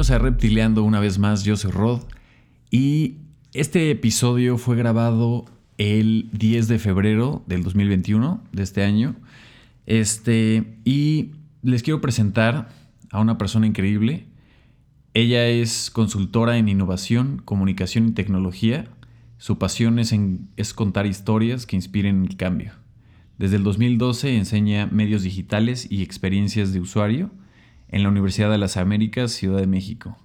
Bienvenidos a Reptileando una vez más, yo soy Rod y este episodio fue grabado el 10 de febrero del 2021 de este año. Este, y les quiero presentar a una persona increíble. Ella es consultora en innovación, comunicación y tecnología. Su pasión es, es contar historias que inspiren el cambio. Desde el 2012 enseña medios digitales y experiencias de usuario en la Universidad de las Américas, Ciudad de México,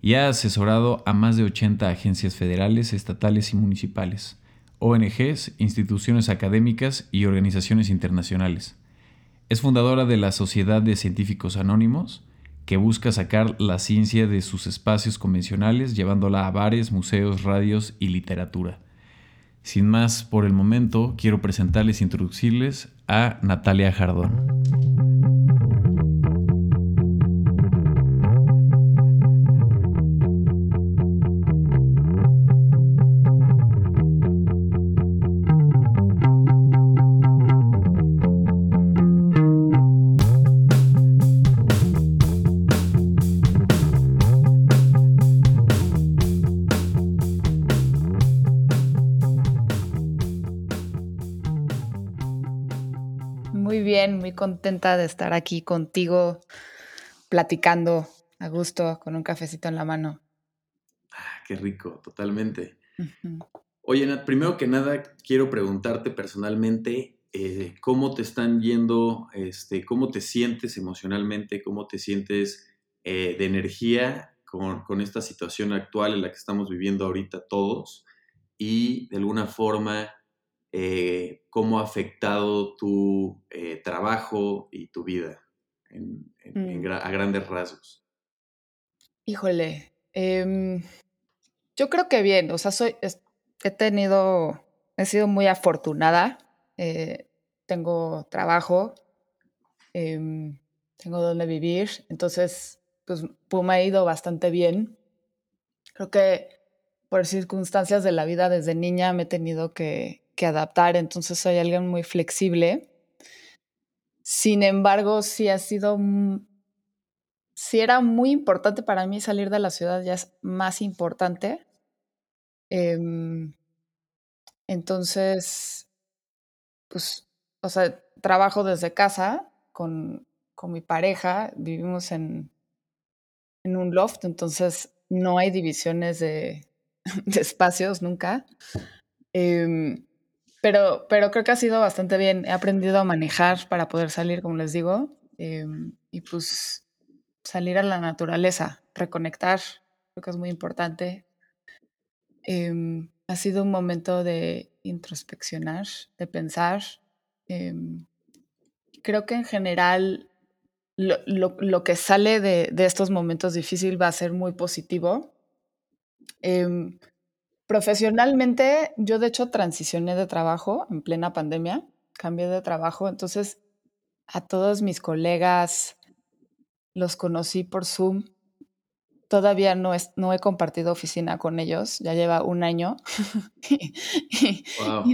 y ha asesorado a más de 80 agencias federales, estatales y municipales, ONGs, instituciones académicas y organizaciones internacionales. Es fundadora de la Sociedad de Científicos Anónimos, que busca sacar la ciencia de sus espacios convencionales, llevándola a bares, museos, radios y literatura. Sin más por el momento, quiero presentarles e introducirles a Natalia Jardón. Contenta de estar aquí contigo, platicando a gusto, con un cafecito en la mano. Ah, qué rico, totalmente. Oye, Nat, primero que nada, quiero preguntarte personalmente eh, cómo te están yendo, este, cómo te sientes emocionalmente, cómo te sientes eh, de energía con, con, esta situación actual en la que estamos viviendo ahorita todos y de alguna forma eh, cómo ha afectado tu eh, trabajo y tu vida mm. a grandes rasgos. Híjole, em, yo creo que bien, o sea, soy, he tenido, he sido muy afortunada, eh, tengo trabajo, em, tengo donde vivir, entonces, pues, me ha ido bastante bien. Creo que por circunstancias de la vida desde niña me he tenido que que adaptar, entonces soy alguien muy flexible. Sin embargo, sí ha sido, sí era muy importante para mí salir de la ciudad, ya es más importante. Em, entonces, pues, o sea, trabajo desde casa con, con mi pareja, vivimos en, en un loft, entonces no hay divisiones de, espacios nunca. Eh, pero, pero creo que ha sido bastante bien. He aprendido a manejar para poder salir, como les digo, em, y pues salir a la naturaleza, reconectar, creo que es muy importante. Em, ha sido un momento de introspeccionar, de pensar. Em, creo que en general lo, lo, lo que sale de, de, estos momentos difíciles va a ser muy positivo. Profesionalmente, yo de hecho transicioné de trabajo en plena pandemia, cambié de trabajo, entonces a todos mis colegas los conocí por Zoom. Todavía no, es, no he compartido oficina con ellos, ya lleva un año y,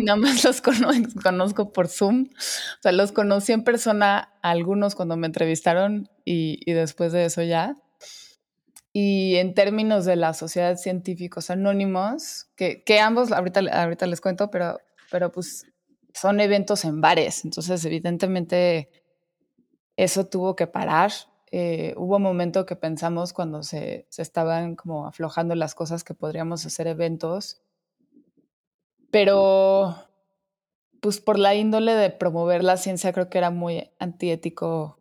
nada más los conozco, por Zoom. O sea, los conocí en persona algunos cuando me entrevistaron y, y después de eso ya. Y en términos de la Sociedad Científicos Anónimos, que, que ambos, ahorita, ahorita les cuento, pero, pero pues son eventos en bares, entonces evidentemente eso tuvo que parar. Eh, hubo un momento que pensamos cuando se, se, estaban como aflojando las cosas que podríamos hacer eventos, pero pues por la índole de promover la ciencia creo que era muy antiético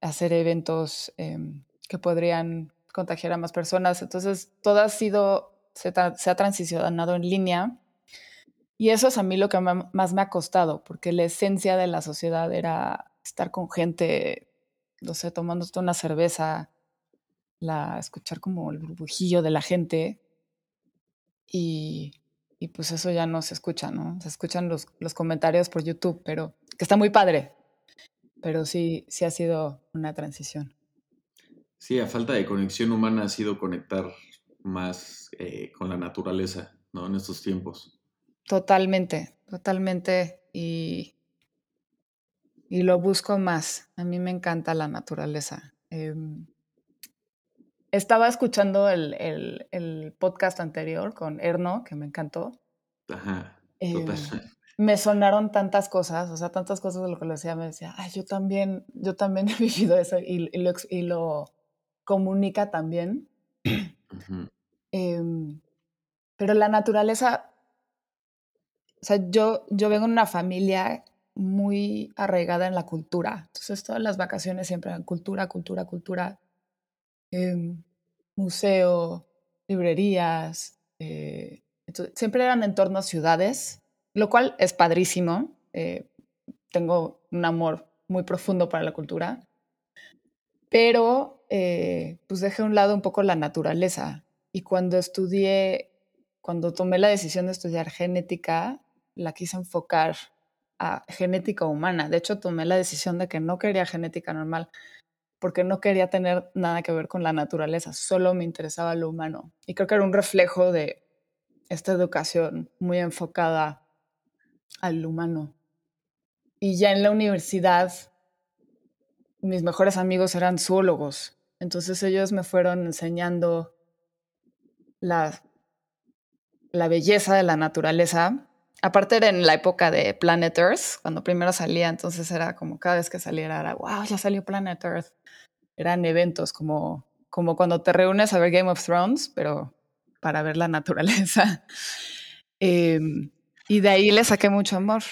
hacer eventos em, que podrían contagiar a más personas. Entonces, todo ha sido, se, ha transicionado en línea. Y eso es a mí lo que más me ha costado, porque la esencia de la sociedad era estar con gente, no sé, tomando una cerveza, la, escuchar como el burbujillo de la gente. Y, y, pues eso ya no se escucha, ¿no? Se escuchan los, los comentarios por YouTube, pero que está muy padre. Pero sí, sí ha sido una transición. Sí, a falta de conexión humana ha sido conectar más eh, con la naturaleza, ¿no? En estos tiempos. Totalmente, totalmente. Y, y lo busco más. A mí me encanta la naturaleza. Em, estaba escuchando el, el, podcast anterior con Erno, que me encantó. Ajá. Em, me sonaron tantas cosas, o sea, tantas cosas de lo que le decía, me decía, ay, yo también, yo también he vivido eso y, lo, y lo, comunica también. Em, pero la naturaleza, o sea, yo, yo vengo de una familia muy arraigada en la cultura. Entonces, todas las vacaciones siempre eran cultura, cultura, cultura. Em, museo, librerías. Eh, siempre eran en torno a ciudades, lo cual es padrísimo. Eh, tengo un amor muy profundo para la cultura. Pero, eh, pues dejé un lado un poco la naturaleza. Y cuando estudié, cuando tomé la decisión de estudiar genética, la quise enfocar a genética humana. De hecho, tomé la decisión de que no quería genética normal porque no quería tener nada que ver con la naturaleza, solo me interesaba lo humano. Y creo que era un reflejo de esta educación muy enfocada al humano. Y ya en la universidad, mis mejores amigos eran zoólogos, entonces ellos me fueron enseñando la, la belleza de la naturaleza aparte era en la época de Planet Earth, cuando primero salía, entonces era como cada vez que saliera era, wow, ya salió Planet Earth. Eran eventos como, como cuando te reúnes a ver Game of Thrones, pero para ver la naturaleza. Em, y de ahí le saqué mucho amor.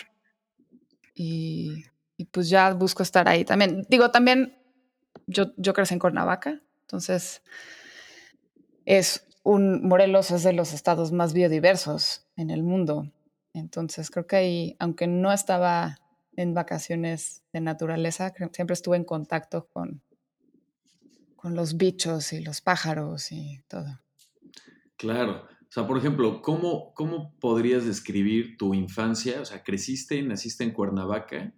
Y, y, pues ya busco estar ahí también. Digo, también yo, yo crecí en Cuernavaca, entonces es un, Morelos es de los estados más biodiversos en el mundo. Entonces creo que ahí, aunque no estaba en vacaciones de naturaleza, siempre estuve en contacto con, con los bichos y los pájaros y todo. Claro. O sea, por ejemplo, ¿cómo, ¿cómo podrías describir tu infancia? O sea, creciste, naciste en Cuernavaca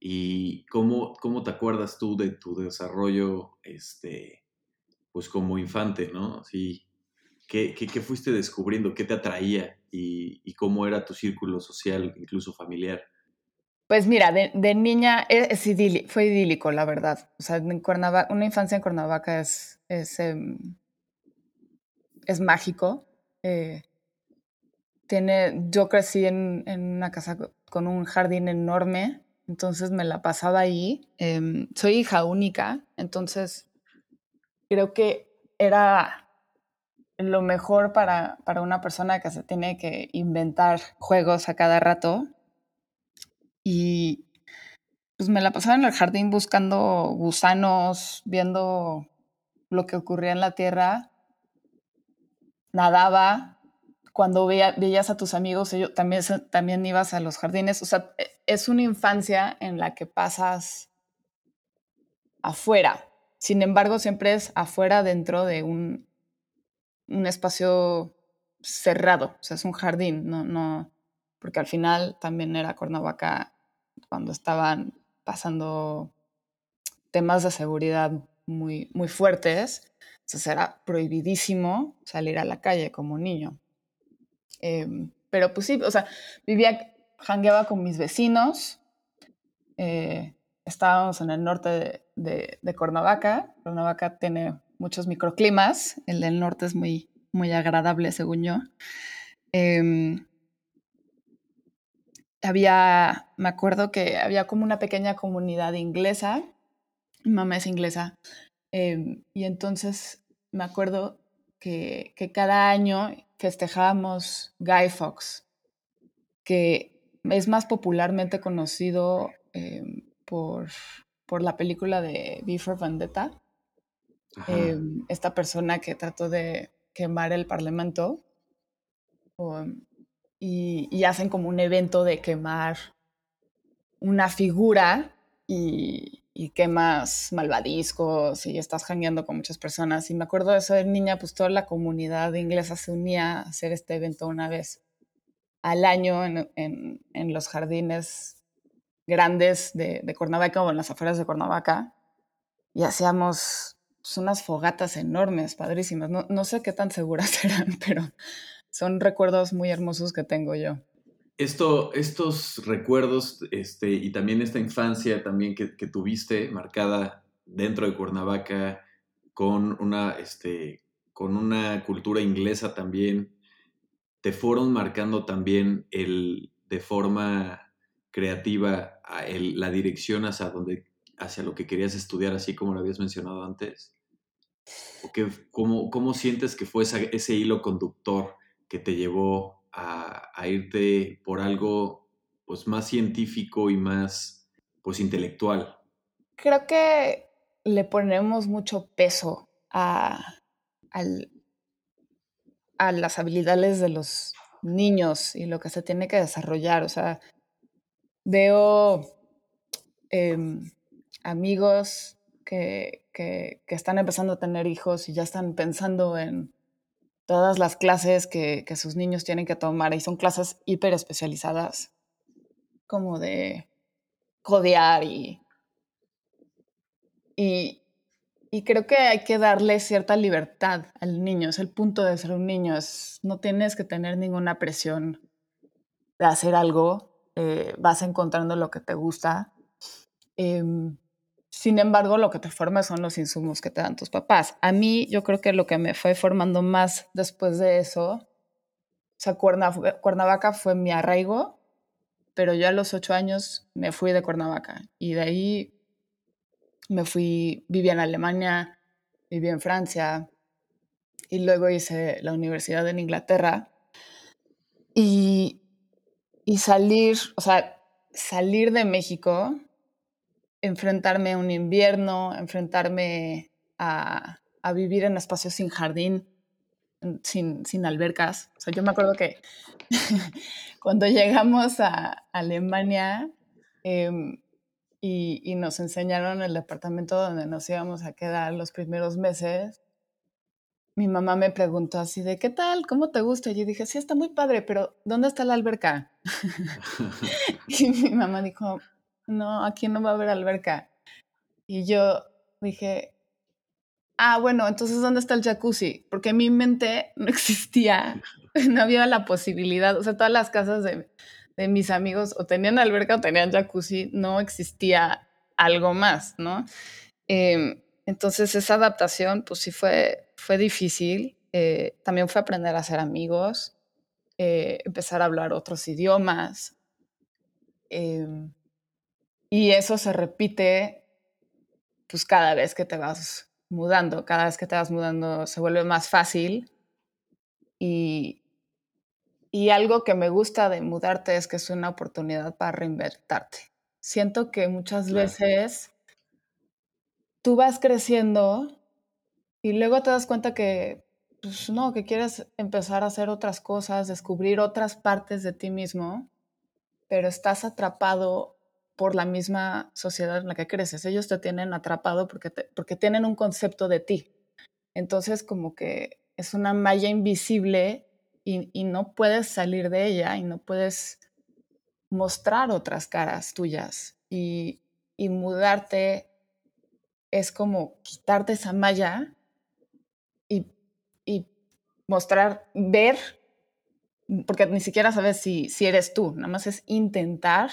y cómo, cómo te acuerdas tú de tu desarrollo, este, pues como infante, ¿no? Así, ¿qué, qué, fuiste descubriendo? ¿Qué te atraía? y, cómo era tu círculo social, incluso familiar? Pues mira, de, niña es, fue idílico, la verdad. O sea, en Cuernavaca, una infancia en Cuernavaca es, es, em, es mágico. Eh, tiene, yo crecí en, en, una casa con un jardín enorme, entonces me la pasaba ahí. Em, soy hija única, entonces creo que era lo mejor para, para, una persona que se tiene que inventar juegos a cada rato. Y pues me la pasaba en el jardín buscando gusanos, viendo lo que ocurría en la tierra. Nadaba. Cuando veías a tus amigos, ellos, también, también ibas a los jardines. O sea, e, es una infancia en la que pasas afuera. Sin embargo, siempre es afuera dentro de un un espacio cerrado, o sea, es un jardín, no, no, porque al final también era Cuernavaca cuando estaban pasando temas de seguridad muy, muy fuertes, entonces era prohibidísimo salir a la calle como niño. Em, pero pues sí, o sea, vivía, jangueaba con mis vecinos, eh, estábamos en el norte de, de, de Cuernavaca, Cuernavaca tiene muchos microclimas. El del norte es muy, muy agradable, según yo. Em, había, me acuerdo que había como una pequeña comunidad inglesa. Mi mamá es inglesa. Em, y entonces me acuerdo que, que, cada año festejábamos Guy Fawkes, que es más popularmente conocido em, por, por la película de Before Vendetta. Em, esta persona que trató de quemar el Parlamento y, hacen como un evento de quemar una figura y, quemas malvadiscos y estás jangueando con muchas personas. Y me acuerdo de eso de niña, pues toda la comunidad inglesa se unía a hacer este evento una vez al año en, los jardines grandes de, de Cuernavaca o en las afueras de Cuernavaca y hacíamos son unas fogatas enormes, padrísimas. No, no sé qué tan seguras eran, pero son recuerdos muy hermosos que tengo yo. Esto, estos recuerdos este, y también esta infancia también que, que, tuviste marcada dentro de Cuernavaca, con una, este, con una cultura inglesa también, te fueron marcando también el, de forma creativa la dirección hacia, donde, hacia lo que querías estudiar, así como lo habías mencionado antes? ¿O qué, cómo, cómo, sientes que fue ese hilo conductor que te llevó a, irte por algo pues, más científico y más pues, intelectual? Creo que le ponemos mucho peso a, al, a las habilidades de los niños y lo que se tiene que desarrollar. O sea, veo em, amigos que, que, están empezando a tener hijos y ya están pensando en todas las clases que, que sus niños tienen que tomar y son clases hiper especializadas, como de codear y, y, creo que hay que darle cierta libertad al niño. Es el punto de ser un niño. Es, no tienes que tener ninguna presión de hacer algo. Eh, vas encontrando lo que te gusta. Em, sin embargo, lo que te forma son los insumos que te dan tus papás. A mí, yo creo que lo que me fue formando más después de eso, o sea, Cuernavaca fue mi arraigo, pero yo a los ocho años me fui de Cuernavaca y de ahí me fui, viví en Alemania, viví en Francia y luego hice la universidad en Inglaterra. Y, y salir, o sea, salir de México, enfrentarme a un invierno, enfrentarme a, a vivir en espacios sin jardín, sin, sin, albercas. O sea, yo me acuerdo que cuando llegamos a Alemania, eh, y, nos enseñaron el departamento donde nos íbamos a quedar los primeros meses. Mi mamá me preguntó así de, ¿qué tal? ¿Cómo te gusta? Y yo dije, sí, está muy padre, pero ¿dónde está la alberca? y mi mamá dijo, no, aquí no va a haber alberca. Y yo dije, ah, bueno, entonces ¿dónde está el jacuzzi? Porque mi mente no existía, no había la posibilidad, o sea, todas las casas de, de mis amigos o tenían alberca o tenían jacuzzi, no existía algo más, ¿no? Em, entonces esa adaptación, pues sí fue, fue difícil. Eh, también fue aprender a ser amigos, eh, empezar a hablar otros idiomas. Em, y eso se repite pues cada vez que te vas mudando, cada vez que te vas mudando se vuelve más fácil y, y algo que me gusta de mudarte es que es una oportunidad para reinvertarte. Siento que muchas veces tú vas creciendo y luego te das cuenta que, pues no, que quieres empezar a hacer otras cosas, descubrir otras partes de ti mismo, pero estás atrapado por la misma sociedad en la que creces. Ellos te tienen atrapado porque, porque tienen un concepto de ti. Entonces, como que es una malla invisible y, no puedes salir de ella y no puedes mostrar otras caras tuyas. Y, mudarte es como quitarte esa malla y, y, mostrar, ver, porque ni siquiera sabes si, si eres tú, nada más es intentar,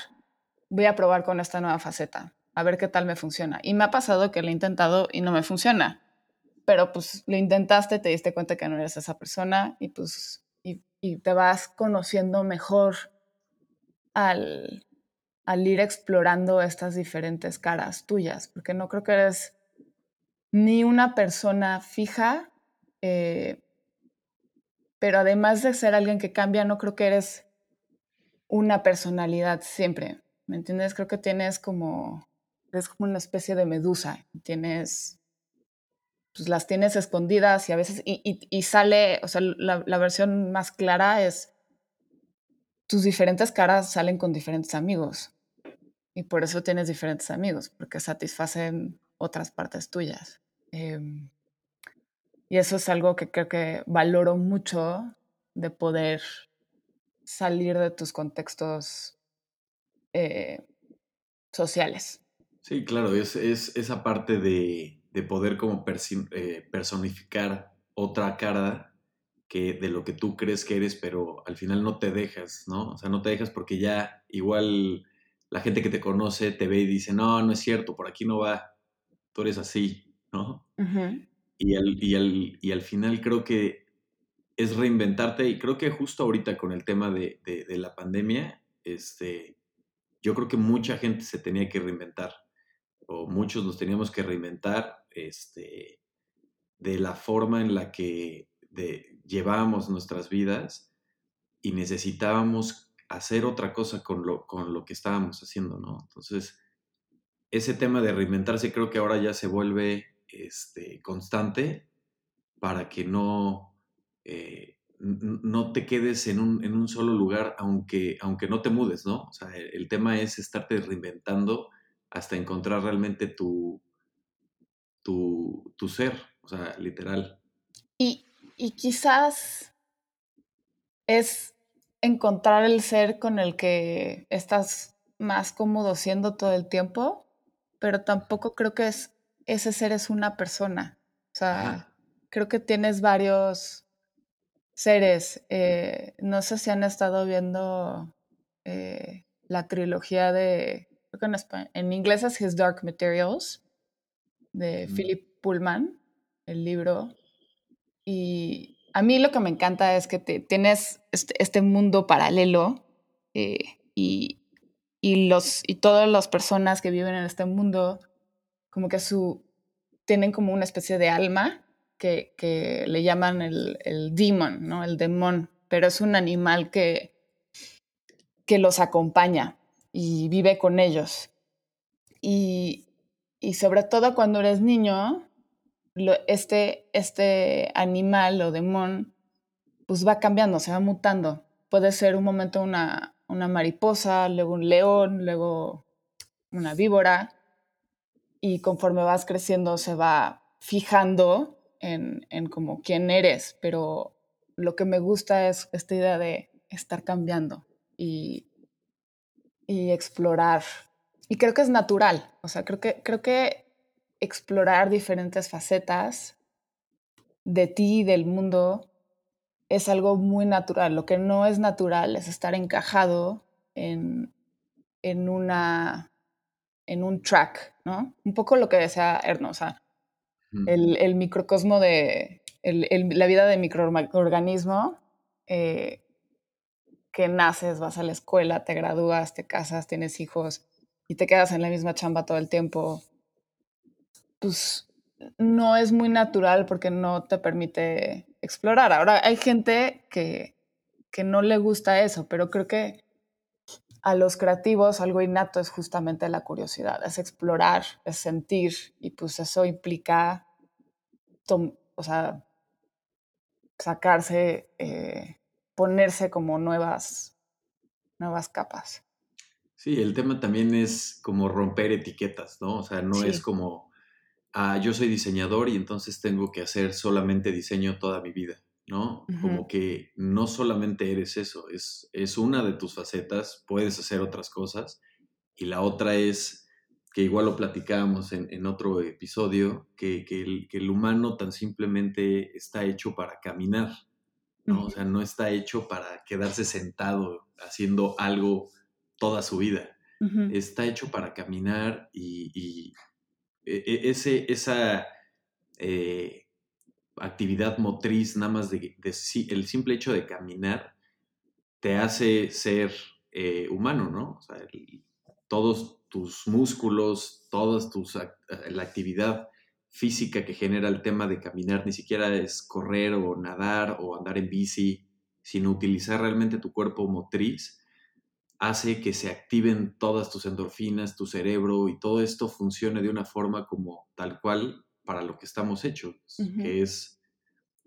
voy a probar con esta nueva faceta, a ver qué tal me funciona. Y me ha pasado que lo he intentado y no me funciona, pero pues lo intentaste, te diste cuenta que no eres esa persona y pues y te vas conociendo mejor al, ir explorando estas diferentes caras tuyas, porque no creo que eres ni una persona fija, eh, pero además de ser alguien que cambia, no creo que eres una personalidad siempre, ¿me entiendes? Creo que tienes como, es como una especie de medusa, tienes pues las tienes escondidas y a veces, y, sale, o sea, la, versión más clara es tus diferentes caras salen con diferentes amigos. Y por eso tienes diferentes amigos, porque satisfacen otras partes tuyas. Em, y eso es algo que creo que valoro mucho de poder salir de tus contextos eh, sociales. Sí, claro, es, es esa parte de, de poder como eh, personificar otra cara que de lo que tú crees que eres, pero al final no te dejas, ¿no? O sea, no te dejas porque ya igual la gente que te conoce te ve y dice, no, no es cierto, por aquí no va, tú eres así, ¿no? Y al, y, y al final creo que es reinventarte y creo que justo ahorita con el tema de, de, la pandemia, este, yo creo que mucha gente se tenía que reinventar o muchos nos teníamos que reinventar este, de la forma en la que llevábamos nuestras vidas y necesitábamos hacer otra cosa con lo, con lo que estábamos haciendo, ¿no? Entonces, ese tema de reinventarse creo que ahora ya se vuelve este, constante para que no, eh, no te quedes en un, en un, solo lugar, aunque, aunque no te mudes, ¿no? O sea, el, tema es estarte reinventando hasta encontrar realmente tu, tu, tu ser, o sea, literal. Y, y quizás es encontrar el ser con el que estás más cómodo siendo todo el tiempo, pero tampoco creo que es, ese ser es una persona. O sea, creo que tienes varios seres. Eh, no sé si han estado viendo eh, la trilogía de, creo que en, en, inglés es His Dark Materials, de Philip Pullman, el libro. Y a mí lo que me encanta es que te, tienes este, este mundo paralelo eh, y, y, los, y todas las personas que viven en este mundo, como que su, tienen como una especie de alma que, le llaman el, el demon, ¿no? El demon, pero es un animal que, que los acompaña y vive con ellos. Y, y sobre todo cuando eres niño, este, este animal o demon pues va cambiando, se va mutando. Puede ser un momento una, una mariposa, luego un león, luego una víbora, y conforme vas creciendo se va fijando en, en como quién eres, pero lo que me gusta es esta idea de estar cambiando y, y explorar. Y creo que es natural, o sea, creo que, creo que explorar diferentes facetas de ti y del mundo es algo muy natural. Lo que no es natural es estar encajado en, en, una, en un track, ¿no? Un poco lo que decía Erno, el, microcosmo de la vida de microorganismo eh, que naces, vas a la escuela, te gradúas, te casas, tienes hijos y te quedas en la misma chamba todo el tiempo pues no es muy natural porque no te permite explorar. Ahora hay gente que, que no le gusta eso, pero creo que a los creativos algo innato es justamente la curiosidad, es explorar, es sentir y pues eso implica, o sea, sacarse, eh, ponerse como nuevas, nuevas capas. Sí, el tema también es como romper etiquetas, ¿no? O sea, no es como ah, yo soy diseñador y entonces tengo que hacer solamente diseño toda mi vida, ¿no? Como que no solamente eres eso, es, es una de tus facetas, puedes hacer otras cosas. Y la otra es, que igual lo platicábamos en, otro episodio, que, el, que, el, humano tan simplemente está hecho para caminar, ¿no? O sea, no está hecho para quedarse sentado haciendo algo toda su vida. Está hecho para caminar y, e, e, ese, esa eh, actividad motriz, nada más de, el simple hecho de caminar, te hace ser eh, humano, ¿no? Todos tus músculos, toda tus, la actividad física que genera el tema de caminar, ni siquiera es correr o nadar o andar en bici, sino utilizar realmente tu cuerpo motriz, hace que se activen todas tus endorfinas, tu cerebro y todo esto funcione de una forma como tal cual para lo que estamos hechos, que es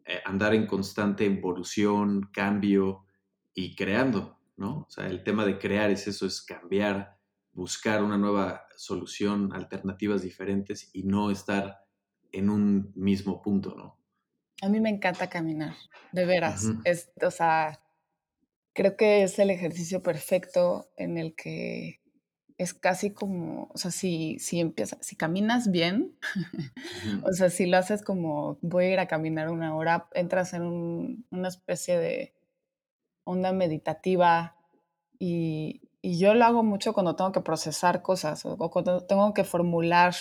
eh, andar en constante evolución, cambio y creando, ¿no? O sea, el tema de crear es eso, es cambiar, buscar una nueva solución, alternativas diferentes y no estar en un mismo punto, ¿no? A mí me encanta caminar, de veras. es, o sea, creo que es el ejercicio perfecto en el que es casi como, o sea, si, si empiezas, si caminas bien, o sea, si lo haces como voy a ir a caminar una hora, entras en una especie de onda meditativa y, y, yo lo hago mucho cuando tengo que procesar cosas o, cuando tengo que formular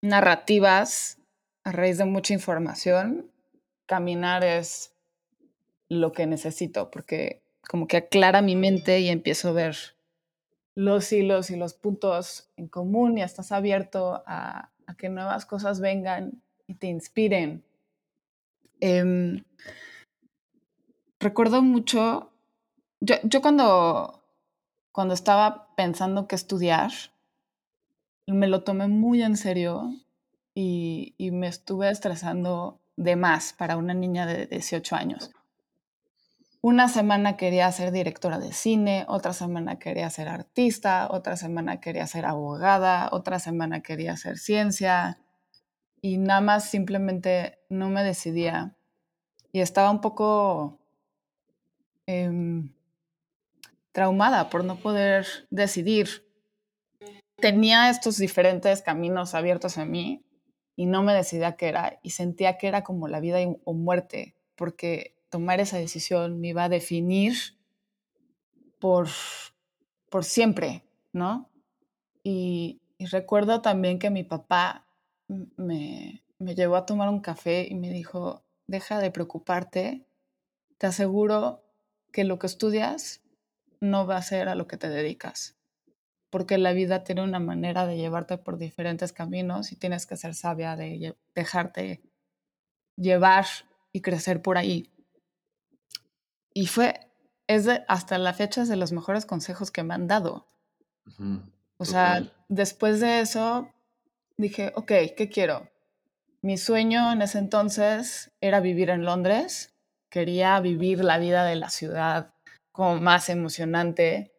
narrativas a raíz de mucha información, caminar es lo que necesito, porque como que aclara mi mente y empiezo a ver los hilos y los puntos en común y estás abierto a, que nuevas cosas vengan y te inspiren. Em, recuerdo mucho, yo, yo, cuando, cuando estaba pensando qué estudiar, me lo tomé muy en serio y, y me estuve estresando de más para una niña de 18 años. Una semana quería ser directora de cine, otra semana quería ser artista, otra semana quería ser abogada, otra semana quería hacer ciencia y nada más simplemente no me decidía y estaba un poco em, traumada por no poder decidir. Tenía estos diferentes caminos abiertos a mí y no me decidía qué era y sentía que era como la vida o muerte porque tomar esa decisión me iba a definir por, por siempre, ¿no? Y, recuerdo también que mi papá me, me llevó a tomar un café y me dijo, deja de preocuparte, te aseguro que lo que estudias no va a ser a lo que te dedicas, porque la vida tiene una manera de llevarte por diferentes caminos y tienes que ser sabia de dejarte llevar y crecer por ahí. Y fue, es de, hasta la fecha es de los mejores consejos que me han dado. O sea, después de eso dije, ok, ¿qué quiero? Mi sueño en ese entonces era vivir en Londres. Quería vivir la vida de la ciudad como más emocionante.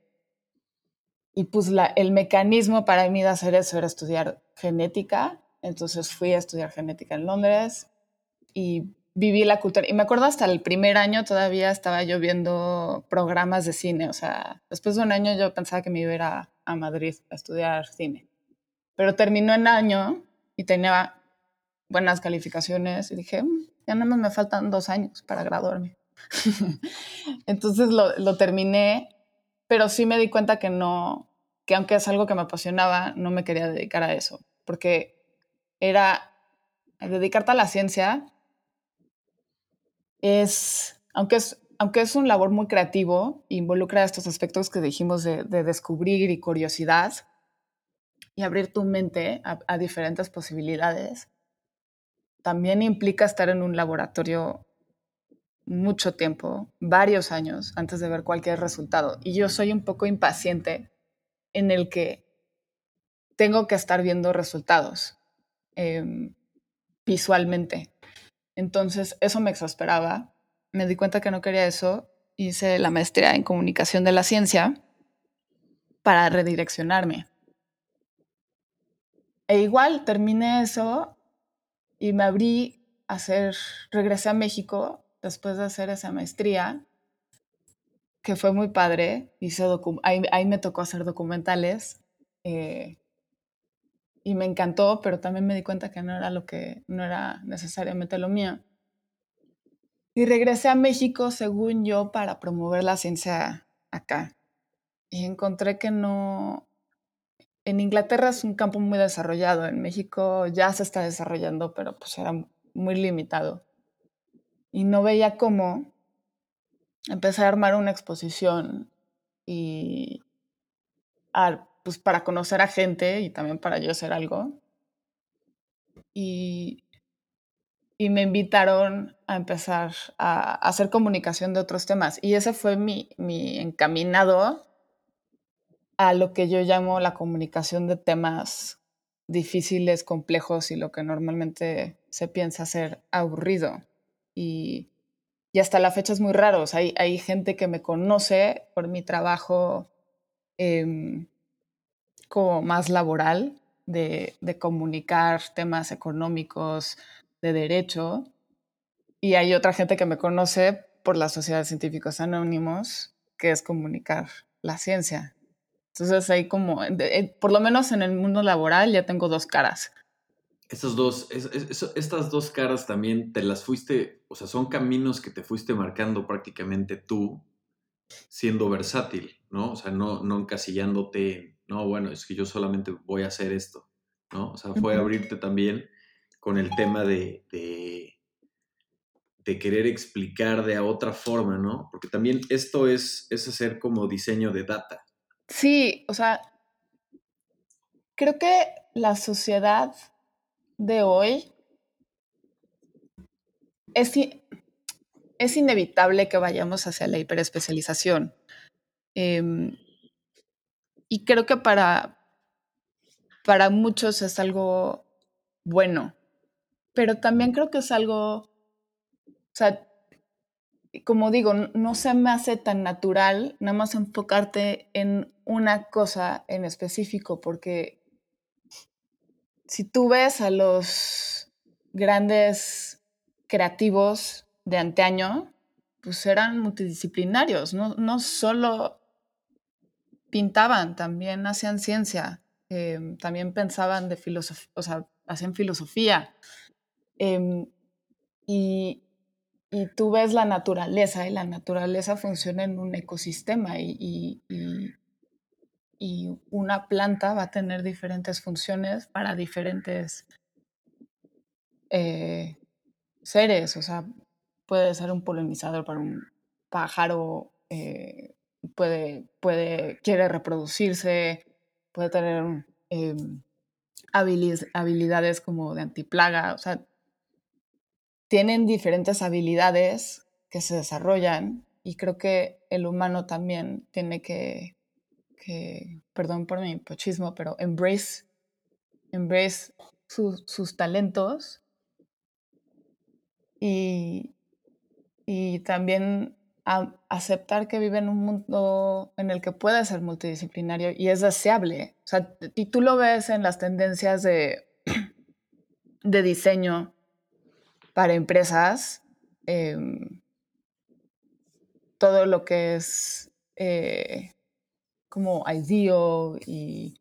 Y pues la, el mecanismo para mí de hacer eso era estudiar genética. Entonces fui a estudiar genética en Londres y viví la cultura. Y me acuerdo hasta el primer año todavía estaba yo viendo programas de cine. O sea, después de un año yo pensaba que me iba a ir a, Madrid a estudiar cine. Pero terminó el año y tenía buenas calificaciones y dije, mm, ya nada más me faltan dos años para graduarme. Entonces lo, lo terminé, pero sí me di cuenta que no, que aunque es algo que me apasionaba, no me quería dedicar a eso, porque era dedicarte a la ciencia es, aunque es, aunque es un labor muy creativo, involucra estos aspectos que dijimos de, descubrir y curiosidad y abrir tu mente a, diferentes posibilidades, también implica estar en un laboratorio mucho tiempo, varios años, antes de ver cualquier resultado. Y yo soy un poco impaciente en el que tengo que estar viendo resultados em, visualmente. Entonces, eso me exasperaba. Me di cuenta que no quería eso. Hice la maestría en comunicación de la ciencia para redireccionarme. E igual terminé eso y me abrí a hacer, regresé a México después de hacer esa maestría, que fue muy padre. Hice ahí, ahí me tocó hacer documentales. Eh, y me encantó, pero también me di cuenta que no era lo que, no era necesariamente lo mío. Y regresé a México, según yo, para promover la ciencia acá. Y encontré que no... En Inglaterra es un campo muy desarrollado, en México ya se está desarrollando, pero pues era muy limitado. Y no veía cómo empezar a armar una exposición y pues para conocer a gente y también para yo hacer algo. Y, y me invitaron a empezar a, hacer comunicación de otros temas. Y ese fue mi, mi encaminado a lo que yo llamo la comunicación de temas difíciles, complejos y lo que normalmente se piensa ser aburrido. Y, y hasta la fecha es muy raro. hay, hay, gente que me conoce por mi trabajo eh, como más laboral, de, comunicar temas económicos, de derecho, y hay otra gente que me conoce por la Sociedad de Científicos Anónimos, que es comunicar la ciencia. Entonces hay como, por lo menos en el mundo laboral ya tengo dos caras. Estas dos, estas dos caras también te las fuiste, o sea, son caminos que te fuiste marcando prácticamente tú, siendo versátil, ¿no? O sea, no, no encasillándote no, bueno, es que yo solamente voy a hacer esto, ¿no? O sea, fue abrirte también con el tema de, de, de, querer explicar de otra forma, ¿no? Porque también esto es, es hacer como diseño de data. Sí, o sea, creo que la sociedad de hoy es, es inevitable que vayamos hacia la hiperespecialización. Em, y creo que para, para muchos es algo bueno, pero también creo que es algo, o sea, como digo, no se me hace tan natural nada más enfocarte en una cosa en específico, porque si tú ves a los grandes creativos de antaño, pues eran multidisciplinarios, no, no solo pintaban, también hacían ciencia, em, también pensaban de filosofía, o sea, hacían filosofía. Em, y, y, tú ves la naturaleza y la naturaleza funciona en un ecosistema y, y, una planta va a tener diferentes funciones para diferentes eh, seres, o sea, puede ser un polinizador para un pájaro, eh, puede, puede, quiere reproducirse, puede tener em, habilidades como de antiplaga, o sea, tienen diferentes habilidades que se desarrollan y creo que el humano también tiene que, perdón por mi pochismo, pero embrace, embrace sus talentos y, y también aceptar que vive en un mundo en el que puede ser multidisciplinario y es deseable. O sea, y tú lo ves en las tendencias de, de diseño para empresas, em, todo lo que es eh, como IDEO y,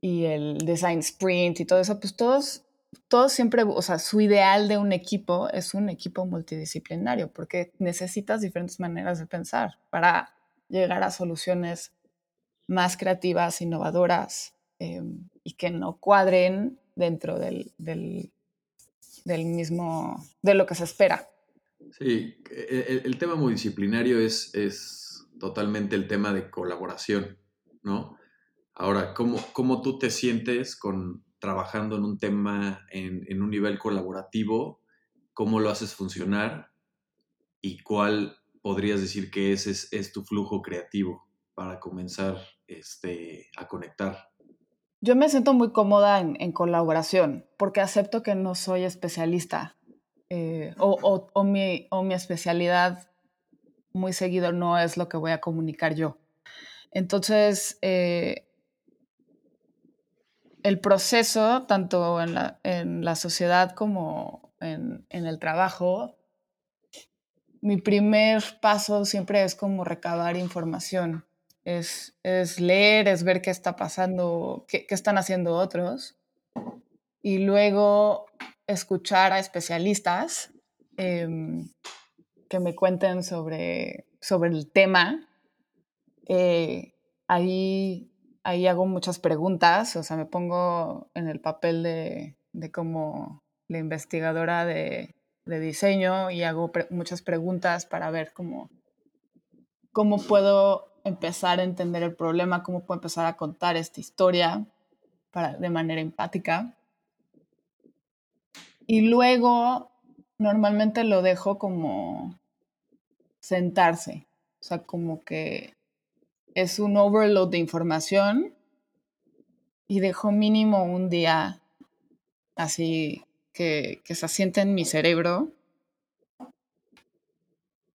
y el design sprint y todo eso, pues todos todos siempre, o sea, su ideal de un equipo es un equipo multidisciplinario, porque necesitas diferentes maneras de pensar para llegar a soluciones más creativas, innovadoras em, y que no cuadren dentro del, del, mismo, de lo que se espera. Sí, e, el, tema multidisciplinario es, es totalmente el tema de colaboración, ¿no? Ahora, ¿cómo, cómo tú te sientes con, trabajando en un tema en, un nivel colaborativo, cómo lo haces funcionar y cuál podrías decir que ese es, tu flujo creativo para comenzar este, a conectar. Yo me siento muy cómoda en, colaboración porque acepto que no soy especialista eh, o, mi, o mi especialidad muy seguido no es lo que voy a comunicar yo. Entonces, eh, el proceso, tanto en la, sociedad como en, el trabajo, mi primer paso siempre es como recabar información. Es, leer, es ver qué está pasando, qué, están haciendo otros. Y luego escuchar a especialistas em, que me cuenten sobre, sobre el tema. Eh, ahí ahí hago muchas preguntas, o sea, me pongo en el papel de, como la investigadora de, diseño y hago muchas preguntas para ver cómo, cómo puedo empezar a entender el problema, cómo puedo empezar a contar esta historia para, de manera empática. Y luego, normalmente lo dejo como sentarse, o sea, como que es un overload de información y dejo mínimo un día así que, se asiente en mi cerebro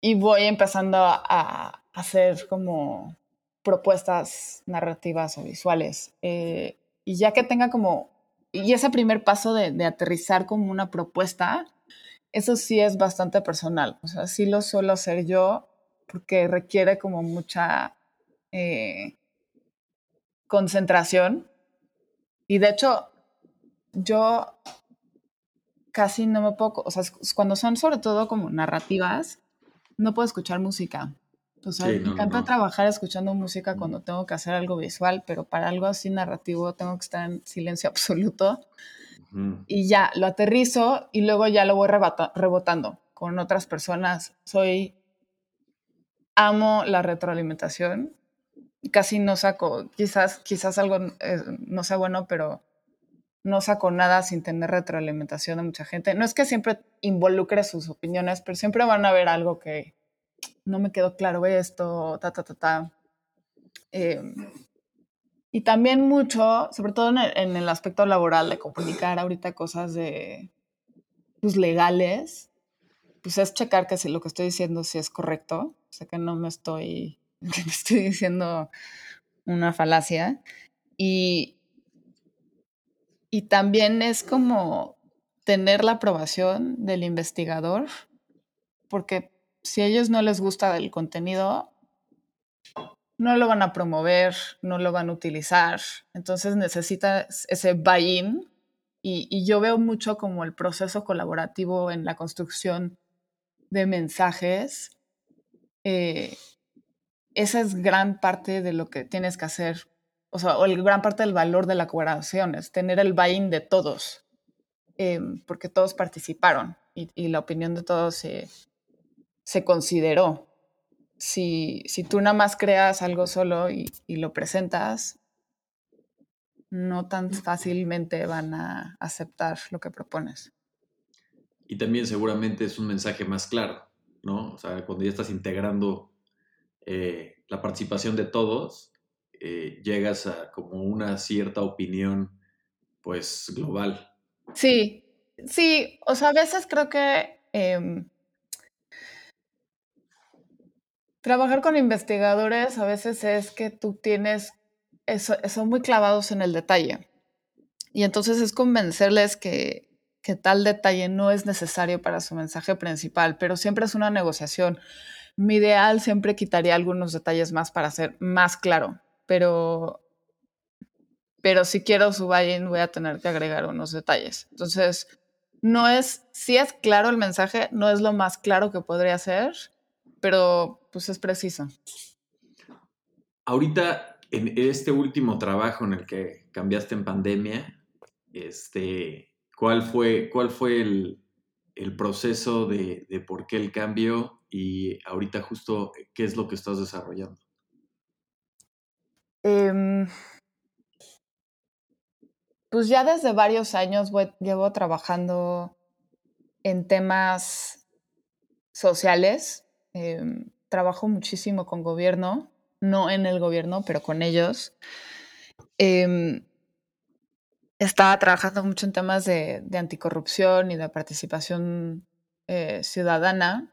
y voy empezando a, hacer como propuestas narrativas o visuales. Eh, y ya que tenga como, y ese primer paso de, de, aterrizar como una propuesta, eso sí es bastante personal. O sea, sí lo suelo hacer yo porque requiere como mucha eh, concentración. Y de hecho, yo casi no me puedo, o sea, cuando son sobre todo como narrativas, no puedo escuchar música. O sea, me encanta trabajar escuchando música cuando tengo que hacer algo visual, pero para algo así narrativo tengo que estar en silencio absoluto. y ya lo aterrizo y luego ya lo voy rebotando con otras personas. Soy, amo la retroalimentación. Casi no saco, quizás, quizás algo eh, no sea bueno, pero no saco nada sin tener retroalimentación de mucha gente. No es que siempre involucre sus opiniones, pero siempre van a ver algo que no me quedó claro esto, ta, ta, ta, ta. Em, y también mucho, sobre todo en el, aspecto laboral, de comunicar ahorita cosas de pues, legales, pues es checar que si lo que estoy diciendo sí es correcto, o sea que no me estoy, estoy diciendo una falacia. Y, y también es como tener la aprobación del investigador, porque si ellos no les gusta el contenido, no lo van a promover, no lo van a utilizar. Entonces necesitas ese buy-in y, yo veo mucho como el proceso colaborativo en la construcción de mensajes. Eh, esa es gran parte de lo que tienes que hacer, o sea, o el gran parte del valor de la colaboración, es tener el buy-in de todos, em, porque todos participaron y, la opinión de todos se, se consideró si, si tú nada más creas algo solo y, lo presentas, no tan fácilmente van a aceptar lo que propones. Y también seguramente es un mensaje más claro, ¿no? O sea, cuando ya estás integrando eh, la participación de todos, eh, llegas a como una cierta opinión, pues, global. Sí, sí, o sea, a veces creo que em, Trabajar con investigadores a veces es que tú tienes, eso, son muy clavados en el detalle. Y entonces es convencerles que, que tal detalle no es necesario para su mensaje principal, pero siempre es una negociación. Mi ideal siempre quitaría algunos detalles más para ser más claro, pero, pero si quiero su buy voy a tener que agregar unos detalles. Entonces, no es, si es claro el mensaje, no es lo más claro que podría ser, pero pues es preciso. Ahorita, en este último trabajo en el que cambiaste en pandemia, este, ¿cuál fue, cuál fue el, proceso de, por qué el cambio y ahorita justo qué es lo que estás desarrollando? Em, pues ya desde varios años llevo trabajando en temas sociales, Em, trabajo muchísimo con gobierno, no en el gobierno, pero con ellos. Em, estaba trabajando mucho en temas de, anticorrupción y de participación eh, ciudadana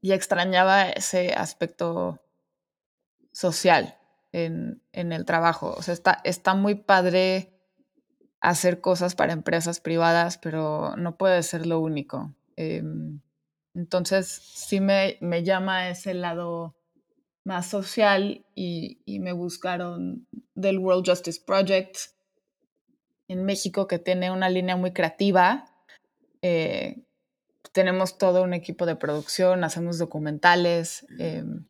y extrañaba ese aspecto social en, el trabajo. O sea, está, está muy padre hacer cosas para empresas privadas, pero no puede ser lo único. Em, entonces, sí me, llama ese lado más social y, me buscaron del World Justice Project en México, que tiene una línea muy creativa. Eh, tenemos todo un equipo de producción, hacemos documentales. Em,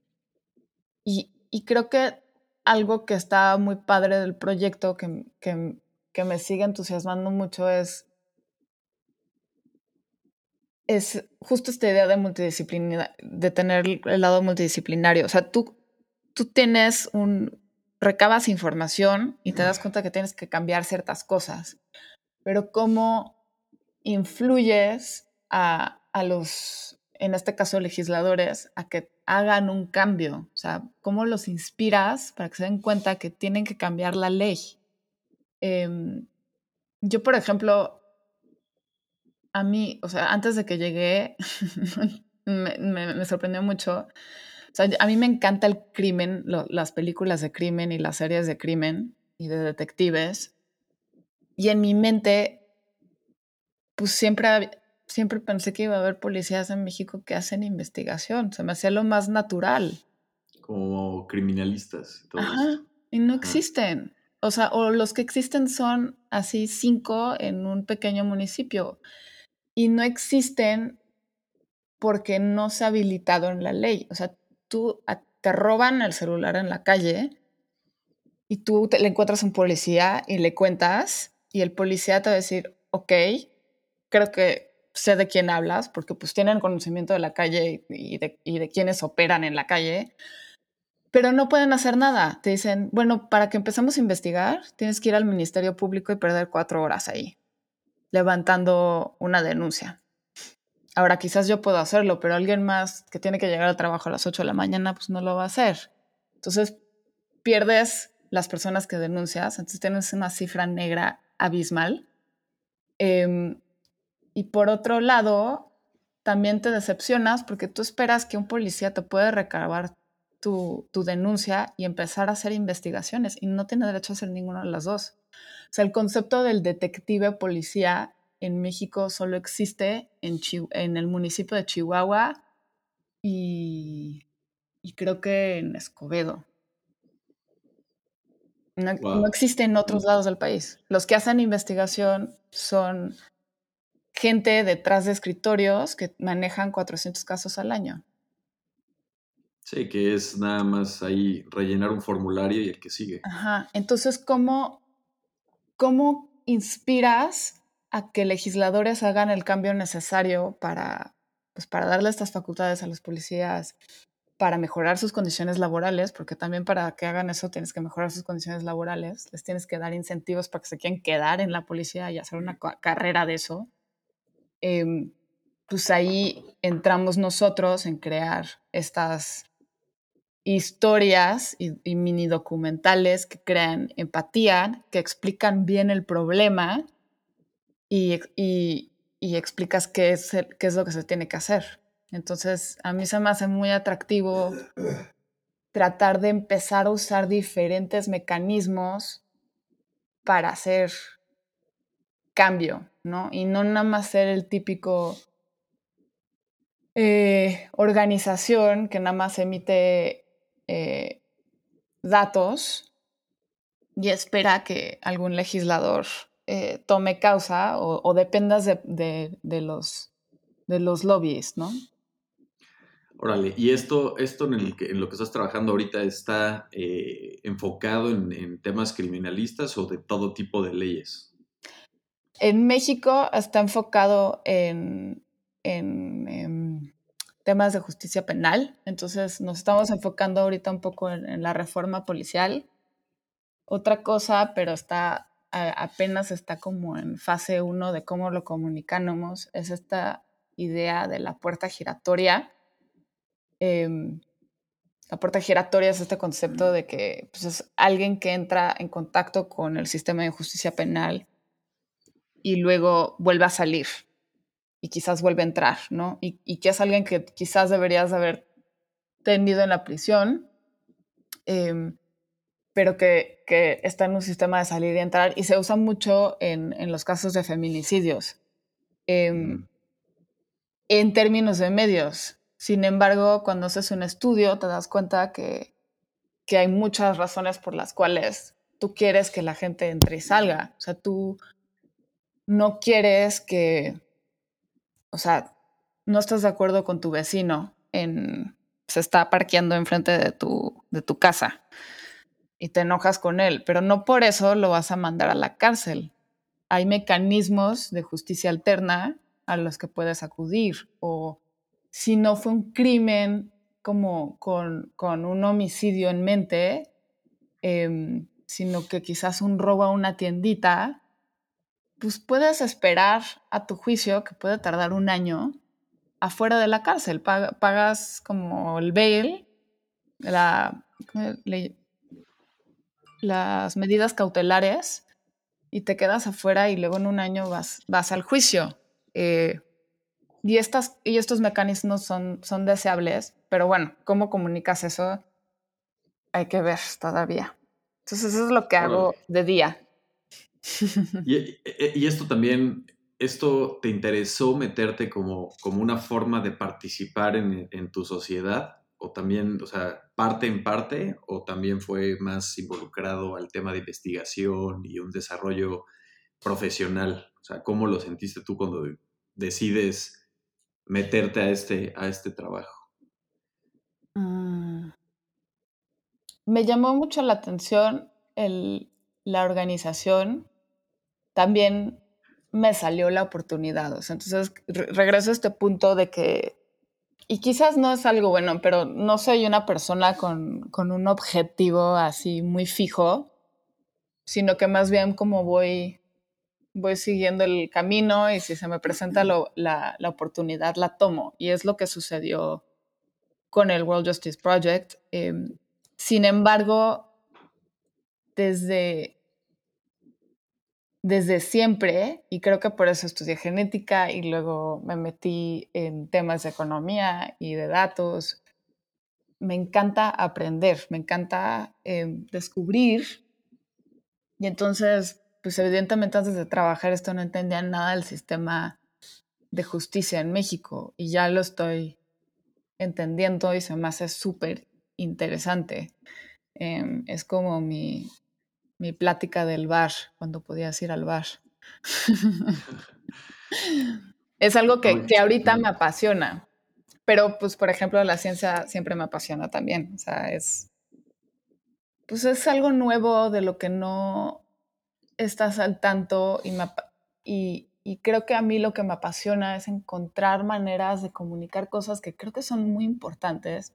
y, creo que algo que está muy padre del proyecto, que, que me sigue entusiasmando mucho, es es justo esta idea de multidisciplina, de tener el lado multidisciplinario. O sea, tú, tú tienes un, recabas información y te das cuenta que tienes que cambiar ciertas cosas, pero cómo influyes a, a los, en este caso, legisladores, a que hagan un cambio. O sea, cómo los inspiras para que se den cuenta que tienen que cambiar la ley. Em, yo, por ejemplo, a mí, o sea, antes de que llegué, me, sorprendió mucho. O sea, a mí me encanta el crimen, las películas de crimen y las series de crimen y de detectives. Y en mi mente, pues siempre, siempre pensé que iba a haber policías en México que hacen investigación. Se me hacía lo más natural. Como criminalistas. Ajá, y no existen. O sea, o los que existen son así cinco en un pequeño municipio y no existen porque no se ha habilitado en la ley. O sea, tú te roban el celular en la calle y tú le encuentras a un policía y le cuentas y el policía te va a decir, ok, creo que sé de quién hablas, porque pues tienen conocimiento de la calle y de, y de quienes operan en la calle, pero no pueden hacer nada. Te dicen, bueno, para que empecemos a investigar, tienes que ir al Ministerio Público y perder cuatro horas ahí, levantando una denuncia. Ahora, quizás yo puedo hacerlo, pero alguien más que tiene que llegar al trabajo a las 8 de la mañana, pues no lo va a hacer. Entonces, pierdes las personas que denuncias, entonces tienes una cifra negra abismal. Em, y por otro lado, también te decepcionas porque tú esperas que un policía te pueda recabar tu, tu, denuncia y empezar a hacer investigaciones y no tiene derecho a hacer ninguna de las dos. O sea, el concepto del detective policía en México solo existe en, en el municipio de Chihuahua y, y creo que en Escobedo. No, existe en otros lados del país. Los que hacen investigación son gente detrás de escritorios que manejan 400 casos al año. Sí, que es nada más ahí rellenar un formulario y el que sigue. Ajá. Entonces, ¿cómo, cómo inspiras a que legisladores hagan el cambio necesario para, pues, para darle estas facultades a los policías, para mejorar sus condiciones laborales, porque también para que hagan eso tienes que mejorar sus condiciones laborales, les tienes que dar incentivos para que se quieran quedar en la policía y hacer una carrera de eso. Em, pues ahí entramos nosotros en crear estas historias y, mini documentales que crean empatía, que explican bien el problema y, y explicas qué es, qué es lo que se tiene que hacer. Entonces, a mí se me hace muy atractivo tratar de empezar a usar diferentes mecanismos para hacer cambio, ¿no? Y no nada más ser el típico eh, organización que nada más emite eh, datos y espera que algún legislador eh, tome causa o, dependas de, los, de los lobbies, ¿no? Órale, ¿y esto, esto en, lo que estás trabajando ahorita está enfocado en, temas criminalistas o de todo tipo de leyes? En México está enfocado en, em, temas de justicia penal, entonces nos estamos enfocando ahorita un poco en, la reforma policial. Otra cosa, pero está apenas está como en fase uno de cómo lo comunicamos, es esta idea de la puerta giratoria. Em, la puerta giratoria es este concepto de que pues, es alguien que entra en contacto con el sistema de justicia penal y luego vuelve a salir y quizás vuelve a entrar, ¿no? Y, que es alguien que quizás deberías haber tenido en la prisión, em, pero que, está en un sistema de salir y entrar y se usa mucho en, los casos de feminicidios. Em, en términos de medios, sin embargo, cuando haces un estudio te das cuenta que, hay muchas razones por las cuales tú quieres que la gente entre y salga. O sea, tú no quieres que, o sea, no estás de acuerdo con tu vecino en se está parqueando enfrente de tu, de tu casa y te enojas con él, pero no por eso lo vas a mandar a la cárcel. Hay mecanismos de justicia alterna a los que puedes acudir o si no fue un crimen como con, un homicidio en mente, em, sino que quizás un robo a una tiendita, pues puedes esperar a tu juicio, que puede tardar un año, afuera de la cárcel. pagas como el bail, la, las medidas cautelares, y te quedas afuera y luego en un año vas, vas al juicio. Eh, y, estas, y estos mecanismos son, son deseables, pero bueno, ¿cómo comunicas eso? Hay que ver todavía. Entonces eso es lo que hago de día. Y, e, e, y, esto también, ¿esto te interesó meterte como, como una forma de participar en, en tu sociedad? ¿O también, o sea, parte en parte? ¿O también fue más involucrado al tema de investigación y un desarrollo profesional? O sea, ¿cómo lo sentiste tú cuando decides meterte a este, a este trabajo? Mm. Me llamó mucho la atención el, la organización, también me salió la oportunidad. entonces regreso a este punto de que, y quizás no es algo bueno, pero no soy una persona con, con un objetivo así muy fijo, sino que más bien como voy, voy siguiendo el camino y si se me presenta la, la, oportunidad, la tomo. Y es lo que sucedió con el World Justice Project. Em, sin embargo, desde desde siempre, y creo que por eso estudié genética y luego me metí en temas de economía y de datos. Me encanta aprender, me encanta em, descubrir. Y entonces, pues evidentemente antes de trabajar esto no entendía nada del sistema de justicia en México y ya lo estoy entendiendo y se me hace súper interesante. Em, es como mi, mi plática del bar, cuando podías ir al bar. es algo que, que, ahorita me apasiona, pero pues por ejemplo la ciencia siempre me apasiona también, o sea, es, pues es algo nuevo de lo que no estás al tanto y, y, y creo que a mí lo que me apasiona es encontrar maneras de comunicar cosas que creo que son muy importantes,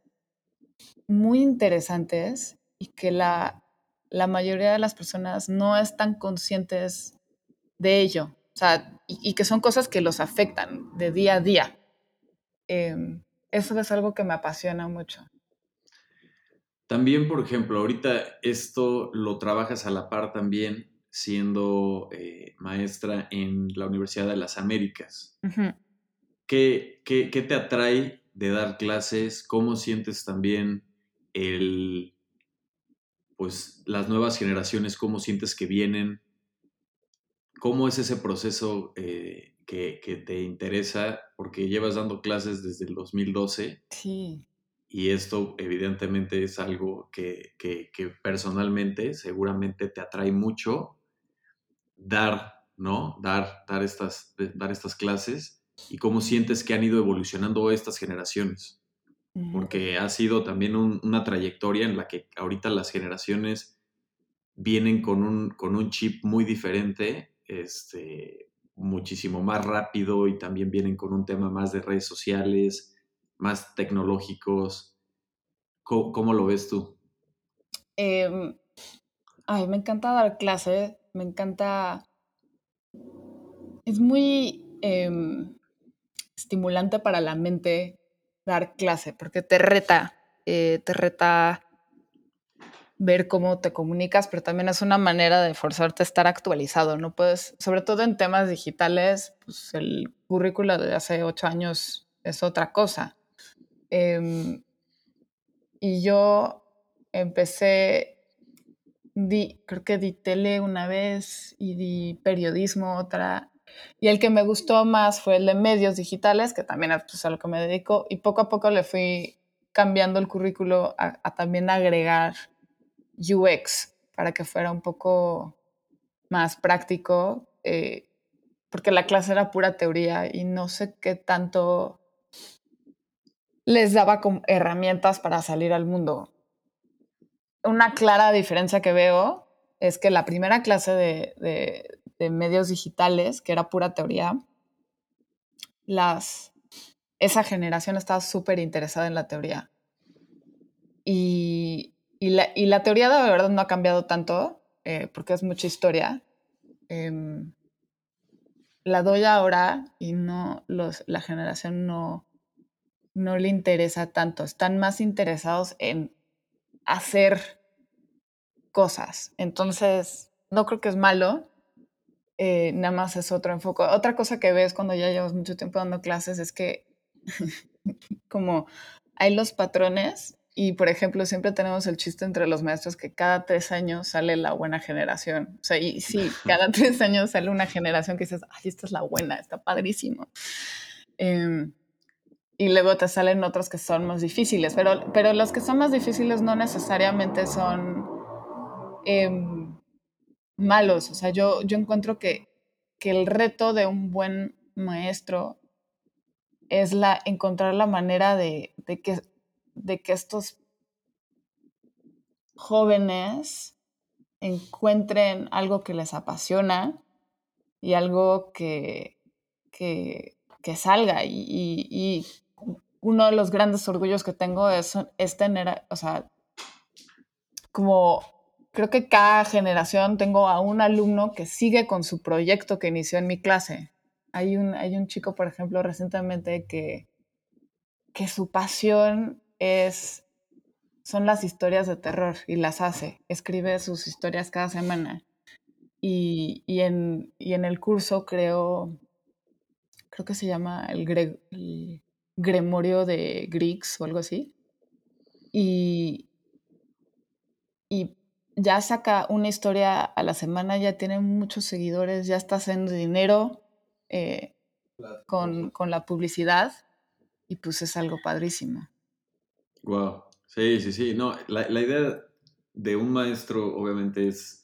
muy interesantes y que la, la mayoría de las personas no están conscientes de ello, o sea, y, que son cosas que los afectan de día a día. Em, eso es algo que me apasiona mucho. También, por ejemplo, ahorita esto lo trabajas a la par también siendo eh, maestra en la Universidad de las Américas. ¿Qué, qué, qué te atrae de dar clases? ¿Cómo sientes también el pues las nuevas generaciones, cómo sientes que vienen, cómo es ese proceso eh, que, te interesa, porque llevas dando clases desde el 2012. Sí. Y esto evidentemente es algo que, personalmente seguramente te atrae mucho dar, ¿no? Dar, dar, estas, dar estas clases y cómo sientes que han ido evolucionando estas generaciones porque ha sido también una trayectoria en la que ahorita las generaciones vienen con un, con un chip muy diferente, este, muchísimo más rápido y también vienen con un tema más de redes sociales, más tecnológicos. ¿Cómo, lo ves tú? Em, ay, me encanta dar clase, me encanta... Es muy em, estimulante para la mente dar clase, porque te reta, eh, te reta ver cómo te comunicas, pero también es una manera de forzarte a estar actualizado. No puedes, sobre todo en temas digitales, pues el currículo de hace ocho años es otra cosa. Em, y yo empecé, di, creo que di tele una vez y di periodismo otra, y el que me gustó más fue el de medios digitales, que también es pues, a lo que me dedico, y poco a poco le fui cambiando el currículo a, también agregar UX para que fuera un poco más práctico, eh, porque la clase era pura teoría y no sé qué tanto les daba como herramientas para salir al mundo. Una clara diferencia que veo es que la primera clase de, de medios digitales, que era pura teoría, esa generación estaba súper interesada en la teoría. Y, la, teoría de verdad no ha cambiado tanto, eh, porque es mucha historia. Em, la doy ahora y no la generación no le interesa tanto. Están más interesados en hacer cosas. Entonces, no creo que es malo, eh, nada más es otro enfoque. Otra cosa que ves cuando ya llevas mucho tiempo dando clases es que como hay los patrones y, por ejemplo, siempre tenemos el chiste entre los maestros que cada tres años sale la buena generación. O sea, y sí, cada tres años sale una generación que dices, ay, esta es la buena, está padrísimo. Em, y luego te salen otros que son más difíciles, pero, pero los que son más difíciles no necesariamente son... Em, malos. O sea, yo, yo encuentro que, que el reto de un buen maestro es la, encontrar la manera de, de, que, de que estos jóvenes encuentren algo que les apasiona y algo que, que, salga. Y, uno de los grandes orgullos que tengo es, es tener, o sea, como creo que cada generación tengo a un alumno que sigue con su proyecto que inició en mi clase. Hay un, hay un chico, por ejemplo, recientemente que, que su pasión es, son las historias de terror y las hace. Escribe sus historias cada semana. Y, y, en, y en, el curso creo, creo que se llama el, Gremorio de Griggs o algo así. Y, y ya saca una historia a la semana, ya tiene muchos seguidores, ya está haciendo dinero eh, con, con, la publicidad y pues es algo padrísimo. Wow, sí, sí, sí. No, la, la idea de un maestro obviamente es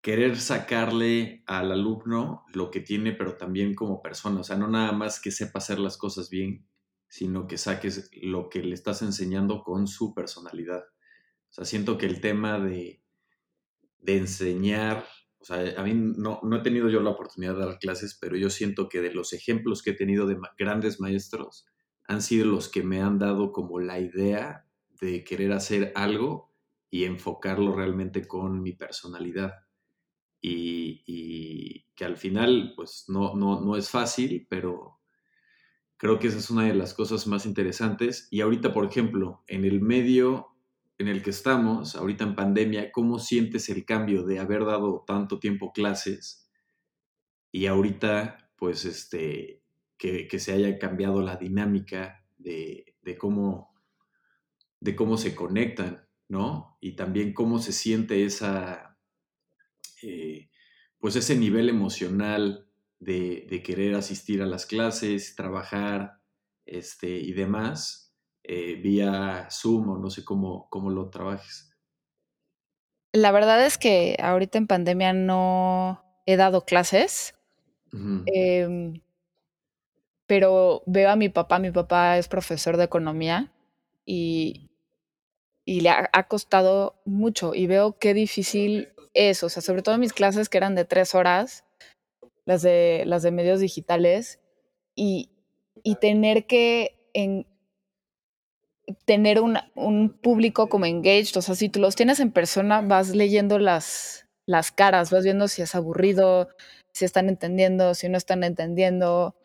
querer sacarle al alumno lo que tiene, pero también como persona. O sea, no nada más que sepa hacer las cosas bien, sino que saques lo que le estás enseñando con su personalidad. O sea, siento que el tema de, de enseñar, o sea, a mí no, no he tenido yo la oportunidad de dar clases, pero yo siento que de los ejemplos que he tenido de grandes maestros, han sido los que me han dado como la idea de querer hacer algo y enfocarlo realmente con mi personalidad. Y, que al final, pues no, no, no es fácil, pero creo que esa es una de las cosas más interesantes. Y ahorita, por ejemplo, en el medio en el que estamos, ahorita en pandemia, ¿cómo sientes el cambio de haber dado tanto tiempo clases y ahorita, pues, este, que, se haya cambiado la dinámica de, cómo, de cómo se conectan, ¿no? Y también cómo se siente esa, eh, pues, ese nivel emocional de, de, querer asistir a las clases, trabajar, este, y demás eh, vía Zoom o no sé cómo, cómo lo trabajes. La verdad es que ahorita en pandemia no he dado clases, em, pero veo a mi papá, mi papá es profesor de economía y, y le ha, costado mucho y veo qué difícil es, o sea, sobre todo mis clases que eran de tres horas, las de, las de medios digitales, y, y tener que en, tener un, público como engaged, o sea, si tú los tienes en persona, vas leyendo las, las caras, vas viendo si es aburrido, si están entendiendo, si no están entendiendo.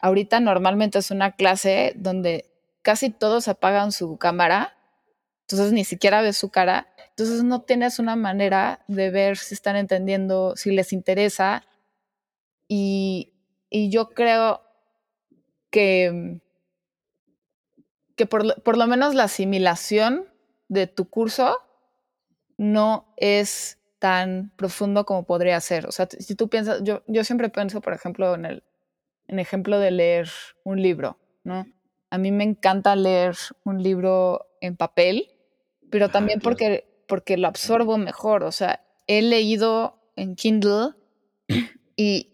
Ahorita normalmente es una clase donde casi todos apagan su cámara, entonces ni siquiera ves su cara, entonces no tienes una manera de ver si están entendiendo, si les interesa. Y, y yo creo que que por, lo menos la asimilación de tu curso no es tan profundo como podría ser. O sea, si tú piensas, yo, yo siempre pienso, por ejemplo, en el en ejemplo de leer un libro, ¿no? A mí me encanta leer un libro en papel, pero también porque, porque lo absorbo mejor. O sea, he leído en Kindle y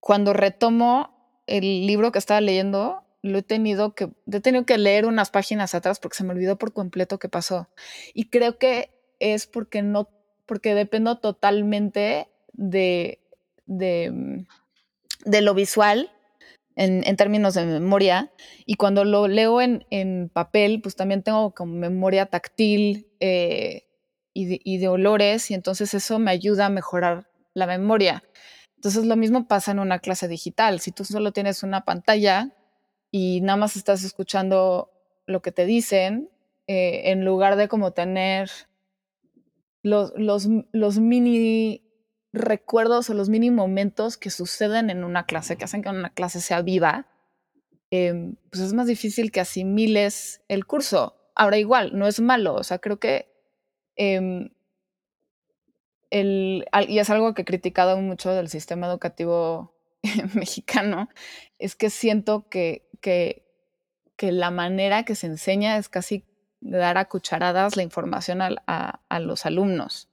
cuando retomo el libro que estaba leyendo, lo he tenido que, he tenido que leer unas páginas atrás porque se me olvidó por completo qué pasó. Y creo que es porque no, porque dependo totalmente de, de, mm, de lo visual en, en, términos de memoria. Y cuando lo leo en, en papel, pues también tengo como memoria táctil eh, y, de, y de olores, y entonces eso me ayuda a mejorar la memoria. Entonces lo mismo pasa en una clase digital. Si tú solo tienes una pantalla, y nada más estás escuchando lo que te dicen, eh, en lugar de como tener los, los, los, mini recuerdos o los mini momentos que suceden en una clase, que hacen que una clase sea viva, em, pues es más difícil que asimiles el curso. Ahora igual, no es malo, o sea, creo que... Em, el, y es algo que he criticado mucho del sistema educativo mexicano, es que siento que que, la manera que se enseña es casi dar a cucharadas la información a, a, los alumnos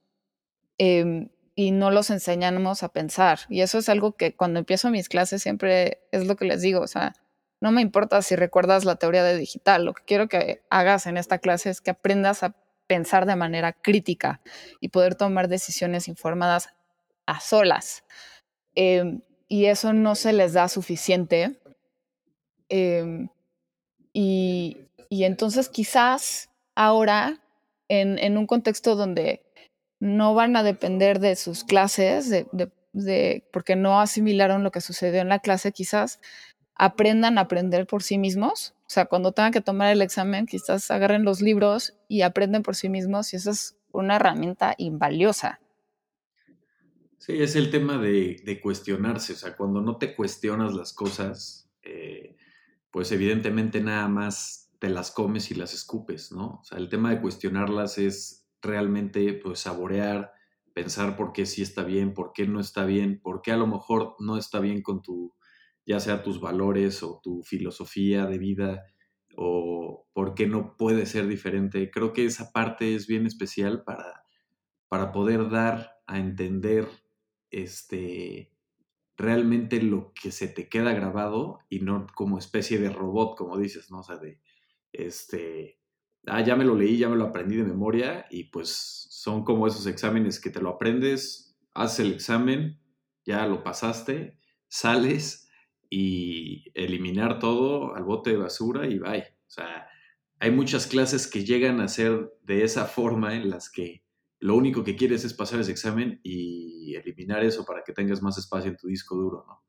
em, y no los enseñamos a pensar. Y eso es algo que cuando empiezo mis clases siempre es lo que les digo, o sea, no me importa si recuerdas la teoría de digital, lo que quiero que hagas en esta clase es que aprendas a pensar de manera crítica y poder tomar decisiones informadas a solas. Em, y eso no se les da suficiente. Em, y, entonces quizás ahora, en, un contexto donde no van a depender de sus clases, de, porque no asimilaron lo que sucedió en la clase, quizás aprendan a aprender por sí mismos. O sea, cuando tengan que tomar el examen, quizás agarren los libros y aprenden por sí mismos y eso es una herramienta invaliosa. Sí, es el tema de, cuestionarse, o sea, cuando no te cuestionas las cosas, eh, pues evidentemente nada más te las comes y las escupes, ¿no? O sea, el tema de cuestionarlas es realmente pues saborear, pensar por qué sí está bien, por qué no está bien, por qué a lo mejor no está bien con tu, ya sea tus valores o tu filosofía de vida, o por qué no puede ser diferente. Creo que esa parte es bien especial para, para poder dar a entender este, realmente lo que se te queda grabado y no como especie de robot, como dices, ¿no? O sea, de, este, ah, ya me lo leí, ya me lo aprendí de memoria y pues son como esos exámenes que te lo aprendes, haces el examen, ya lo pasaste, sales y eliminar todo al bote de basura y bye. O sea, hay muchas clases que llegan a ser de esa forma en las que lo único que quieres es pasar ese examen y eliminar eso para que tengas más espacio en tu disco duro, ¿no?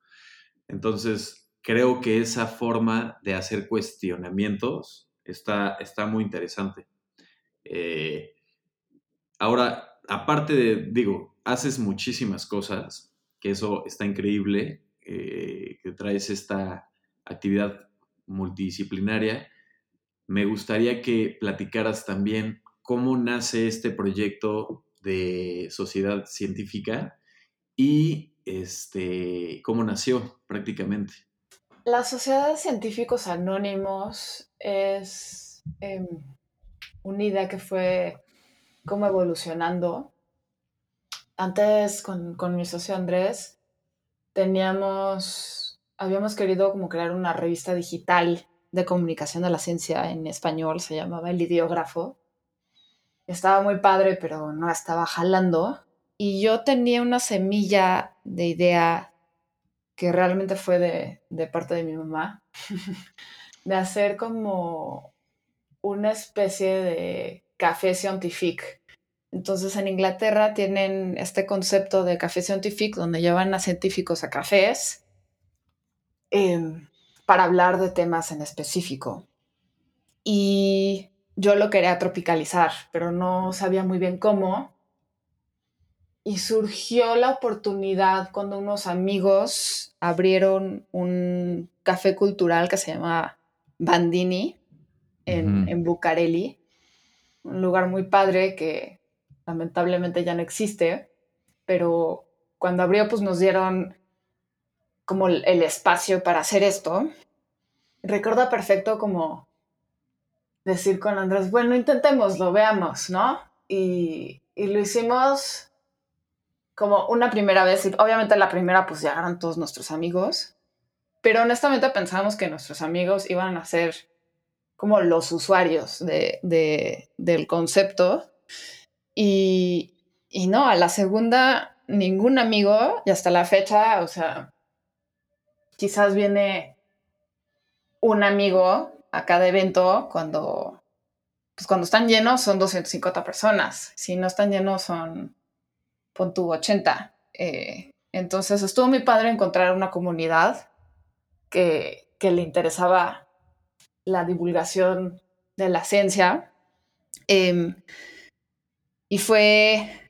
Entonces, creo que esa forma de hacer cuestionamientos está, está muy interesante. Eh, ahora, aparte de, digo, haces muchísimas cosas, que eso está increíble, eh, que traes esta actividad multidisciplinaria. Me gustaría que platicaras también cómo nace este proyecto de sociedad científica y este, cómo nació prácticamente. La Sociedad de Científicos Anónimos es em, una idea que fue como evolucionando. Antes con, con mi socio Andrés teníamos, habíamos querido como crear una revista digital de comunicación de la ciencia en español, se llamaba El Idiógrafo estaba muy padre, pero no estaba jalando. Y yo tenía una semilla de idea que realmente fue de, parte de mi mamá, de hacer como una especie de café científico. Entonces en Inglaterra tienen este concepto de café científico donde llevan a científicos a cafés em, para hablar de temas en específico. Y yo lo quería tropicalizar, pero no sabía muy bien cómo. Y surgió la oportunidad cuando unos amigos abrieron un café cultural que se llama Bandini en, en Bucareli, un lugar muy padre que lamentablemente ya no existe, pero cuando abrió pues nos dieron como el espacio para hacer esto. Recuerdo perfecto como decir con Andrés, bueno, intentémoslo, veamos, ¿no? Y, lo hicimos como una primera vez, y obviamente la primera pues llegaron todos nuestros amigos, pero honestamente pensábamos que nuestros amigos iban a ser como los usuarios de, del concepto. Y, y no, a la segunda, ningún amigo, y hasta la fecha, o sea, quizás viene un amigo a cada evento cuando, pues cuando están llenos son 250 personas, si no están llenos son, pon 80. Eh, entonces estuvo muy padre encontrar una comunidad que, que, le interesaba la divulgación de la ciencia. Em, y fue,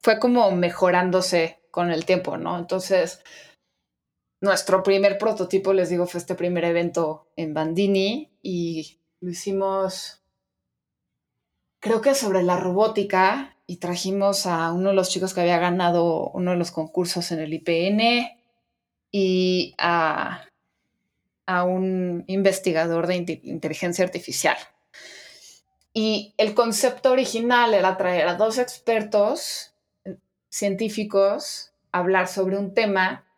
fue como mejorándose con el tiempo, ¿no? Entonces, nuestro primer prototipo, les digo, fue este primer evento en Bandini y lo hicimos, creo que sobre la robótica y trajimos a uno de los chicos que había ganado uno de los concursos en el IPN y a, a un investigador de inteligencia artificial. Y el concepto original era traer a dos expertos científicos a hablar sobre un tema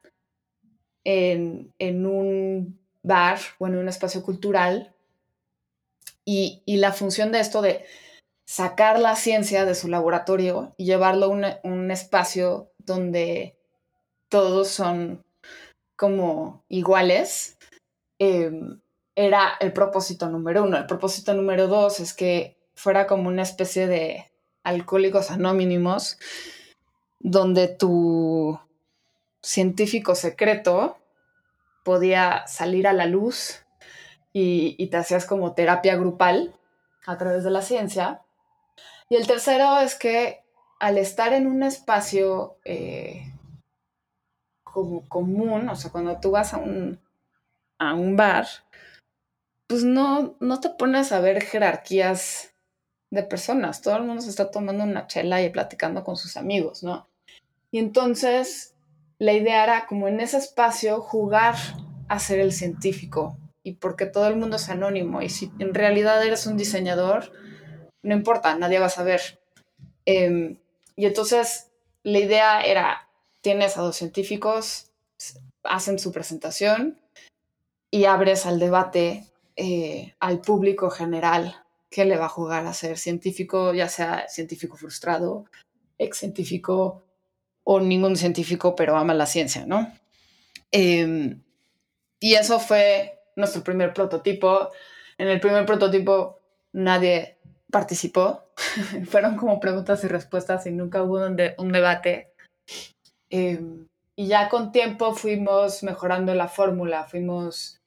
en, un bar o en un espacio cultural y, la función de esto de sacar la ciencia de su laboratorio y llevarlo a un, espacio donde todos son como iguales, em, era el propósito número uno. El propósito número dos es que fuera como una especie de alcohólicos anónimos, donde tu científico secreto podía salir a la luz y, te hacías como terapia grupal a través de la ciencia. Y el tercero es que al estar en un espacio eh, como común, o sea, cuando tú vas a un, a un bar, pues no, no te pones a ver jerarquías de personas. Todo el mundo se está tomando una chela y platicando con sus amigos, ¿no? Y entonces la idea era como en ese espacio jugar a ser el científico y porque todo el mundo es anónimo y si en realidad eres un diseñador, no importa, nadie va a saber. Em, y entonces la idea era, tienes a dos científicos, hacen su presentación y abres al debate eh, al público general que le va a jugar a ser científico, ya sea científico frustrado, ex científico o ningún científico, pero ama la ciencia, ¿no? Em, y eso fue nuestro primer prototipo. En el primer prototipo nadie participó. Fueron como preguntas y respuestas y nunca hubo un, debate. Em, y ya con tiempo fuimos mejorando la fórmula, fuimos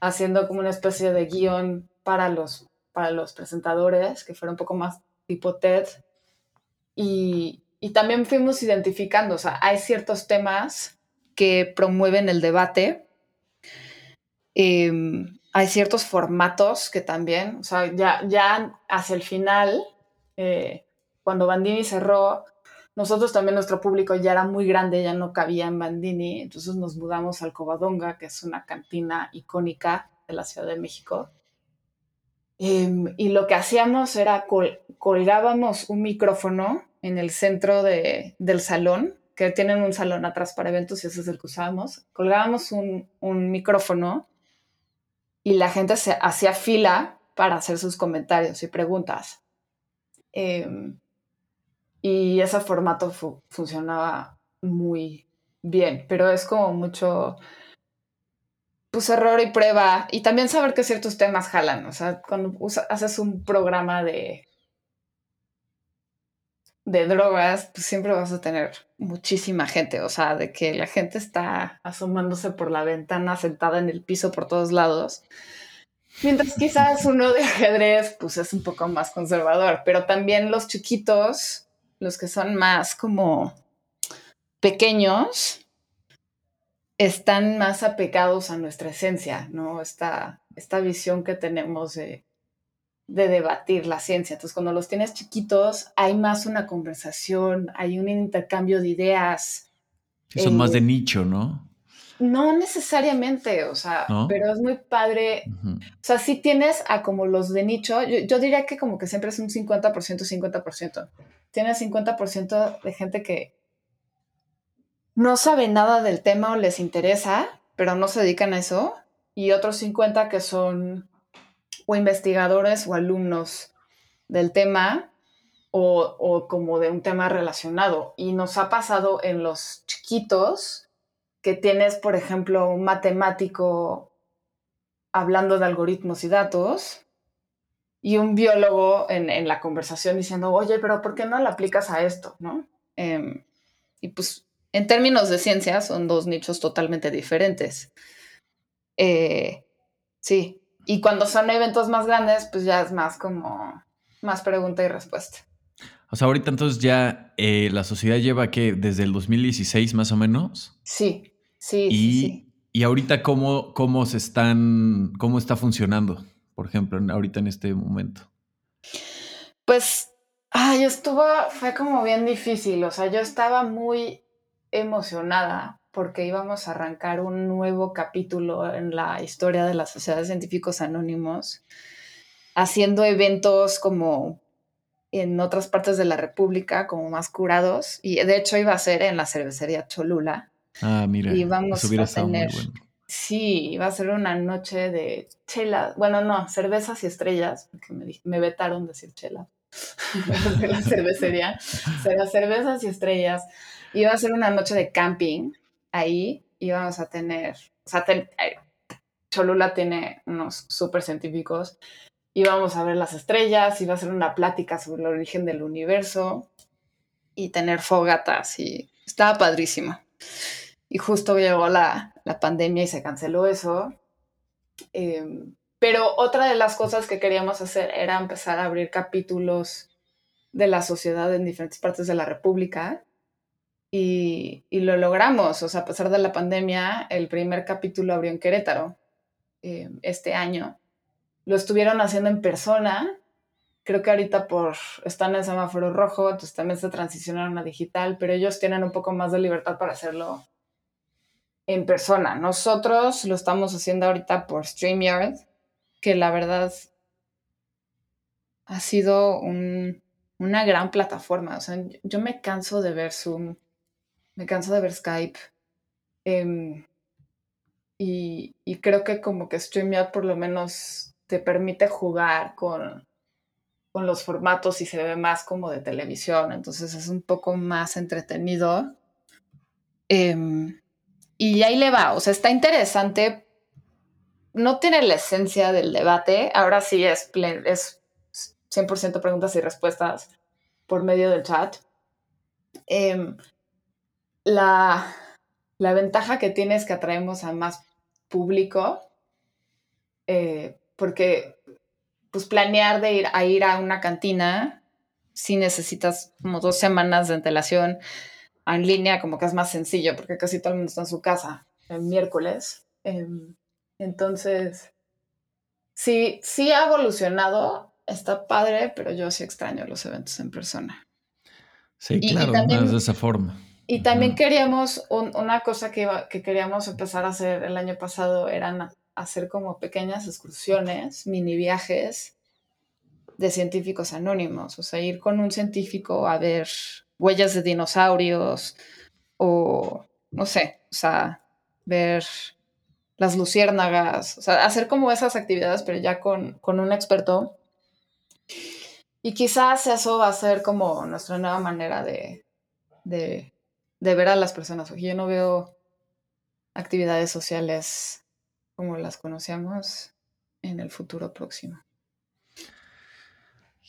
haciendo como una especie de guion para los, para los presentadores, que fuera un poco más tipo TED. Y, y también fuimos identificando, o sea, hay ciertos temas que promueven el debate. Em, hay ciertos formatos que también, o sea, ya, ya hacia el final, eh, cuando Bandini cerró, nosotros también nuestro público ya era muy grande, ya no cabía en Bandini, entonces nos mudamos al Covadonga, que es una cantina icónica de la Ciudad de México. Em, y lo que hacíamos era colgábamos un micrófono en el centro de, del salón, que tienen un salón atrás para eventos y ese es el que usábamos. Colgábamos un, un micrófono y la gente se hacía fila para hacer sus comentarios y preguntas. Em, y ese formato funcionaba muy bien, pero es como mucho pues error y prueba y también saber que ciertos temas jalan, o sea, cuando haces un programa de de drogas, pues siempre vas a tener muchísima gente, o sea, de que la gente está asomándose por la ventana, sentada en el piso por todos lados. Mientras quizás uno de ajedrez, pues es un poco más conservador, pero también los chiquitos, los que son más como pequeños, están más apegados a nuestra esencia, ¿no? Esta, esta visión que tenemos de, de debatir la ciencia. Entonces, cuando los tienes chiquitos, hay más una conversación, hay un intercambio de ideas. son más de eh, nicho, ¿no? No necesariamente, o sea, pero es muy padre. O sea, sí tienes a como los de nicho, yo, diría que como que siempre es un 50%, 50%. Tienes 50% de gente que no sabe nada del tema o les interesa, pero no se dedican a eso, y otros 50 que son o investigadores o alumnos del tema o, como de un tema relacionado. Y nos ha pasado en los chiquitos que tienes, por ejemplo, un matemático hablando de algoritmos y datos y un biólogo en, la conversación diciendo, oye, pero ¿por qué no lo aplicas a esto? ¿No? Em, y pues en términos de ciencia son dos nichos totalmente diferentes. Eh, sí, y cuando son eventos más grandes, pues ya es más como más pregunta y respuesta. O sea, ahorita entonces ya eh, la sociedad lleva que desde el 2016 más o menos. Sí, sí, y, sí, Y ahorita cómo, cómo se están, cómo está funcionando, por ejemplo, ahorita en este momento. Pues, ay, estuvo, fue como bien difícil. O sea, yo estaba muy emocionada porque íbamos a arrancar un nuevo capítulo en la historia de la Sociedad de Científicos Anónimos, haciendo eventos como en otras partes de la República, como más curados, y de hecho iba a ser en la cervecería Cholula. Ah, mira, y vamos a tener, Sí, iba a ser una noche de chela, bueno, no, cervezas y estrellas, porque me, me vetaron decir chela de la cervecería, será cervezas y estrellas. Iba a ser una noche de camping ahí íbamos a tener, o sea, Cholula tiene unos súper científicos, íbamos a ver las estrellas, iba a ser una plática sobre el origen del universo y tener fogatas y estaba padrísimo. Y justo llegó la, la pandemia y se canceló eso. Em, pero otra de las cosas que queríamos hacer era empezar a abrir capítulos de la sociedad en diferentes partes de la República. Y, y lo logramos. O sea, a pesar de la pandemia, el primer capítulo abrió en Querétaro em, este año. Lo estuvieron haciendo en persona. Creo que ahorita por están en semáforo rojo, entonces también se transicionaron a digital, pero ellos tienen un poco más de libertad para hacerlo en persona. Nosotros lo estamos haciendo ahorita por StreamYard, que la verdad ha sido una gran plataforma. O sea, yo me canso de ver Zoom, me canso de ver Skype. Em, y, creo que como que StreamYard por lo menos te permite jugar con, los formatos y se ve más como de televisión. Entonces es un poco más entretenido. Em, y ahí le va, o sea, está interesante. No tiene la esencia del debate, ahora sí es, es 100% preguntas y respuestas por medio del chat. Em, la, ventaja que tiene es que atraemos a más público, eh, porque pues planear de ir a ir a una cantina, si necesitas como dos semanas de antelación, en línea como que es más sencillo porque casi todo el mundo está en su casa el miércoles. Em, entonces, sí, sí ha evolucionado, está padre, pero yo sí extraño los eventos en persona. Sí, claro, también, de esa forma. Y también queríamos, una cosa que, que queríamos empezar a hacer el año pasado eran hacer como pequeñas excursiones, mini viajes de científicos anónimos, o sea, ir con un científico a ver huellas de dinosaurios o, no sé, o sea, ver las luciérnagas, o sea, hacer como esas actividades, pero ya con, un experto. Y quizás eso va a ser como nuestra nueva manera de, de, de ver a las personas. Yo no veo actividades sociales como las conocíamos en el futuro próximo.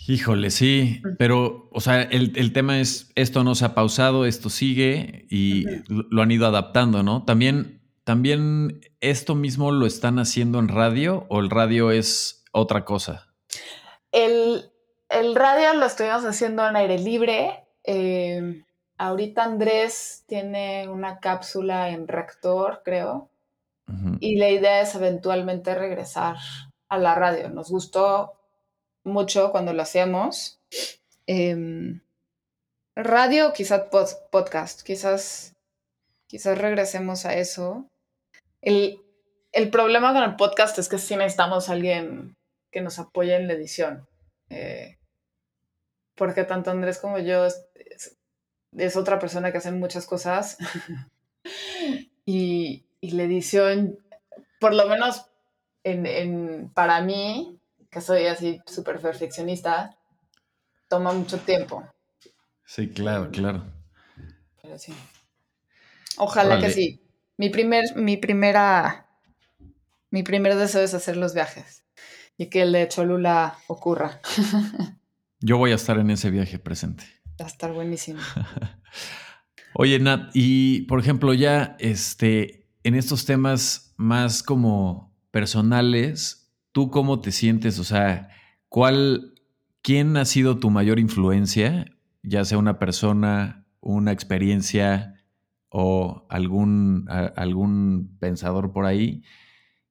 Híjole, sí, pero, o sea, el, tema es, esto no se ha pausado, esto sigue y lo han ido adaptando, ¿no? También, también esto mismo lo están haciendo en radio o el radio es otra cosa. El, radio lo estuvimos haciendo en aire libre. Em, ahorita Andrés tiene una cápsula en reactor, creo, y la idea es eventualmente regresar a la radio. Nos gustó mucho cuando lo hacíamos. Em, radio, quizás podcast, quizás, quizás regresemos a eso. El, problema con el podcast es que sí necesitamos a alguien que nos apoye en la edición. Eh, porque tanto Andrés como yo es, otra persona que hace muchas cosas. y, la edición, por lo menos en, para mí, que soy así súper perfeccionista, toma mucho tiempo. Sí, claro, claro. Pero sí. Ojalá que sí. Mi primer, mi primera, mi primer deseo es hacer los viajes y que el de Cholula ocurra. Yo voy a estar en ese viaje presente. Va a estar buenísimo. Oye, Nat, y por ejemplo, ya este, en estos temas más como personales, ¿Tú cómo te sientes? O sea, ¿cuál, quién ha sido tu mayor influencia? Ya sea una persona, una experiencia o algún, algún pensador por ahí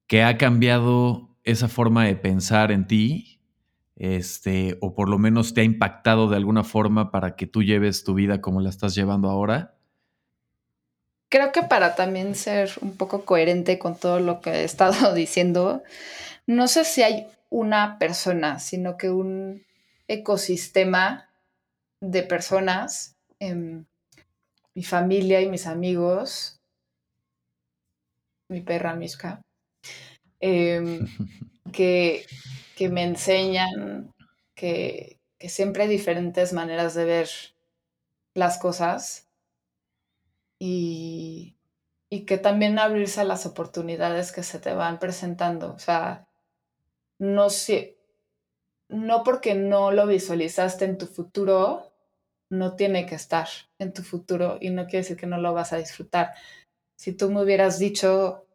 que ha cambiado esa forma de pensar en ti, este, o por lo menos te ha impactado de alguna forma para que tú lleves tu vida como la estás llevando ahora? Creo que para también ser un poco coherente con todo lo que he estado diciendo, no sé si hay una persona, sino que un ecosistema de personas, em, mi familia y mis amigos, mi perra Mishka, em, que, me enseñan que, que siempre hay diferentes maneras de ver las cosas y, y que también abrirse a las oportunidades que se te van presentando. O sea, no sé, no porque no lo visualizaste en tu futuro, no tiene que estar en tu futuro y no quiere decir que no lo vas a disfrutar. Si tú me hubieras dicho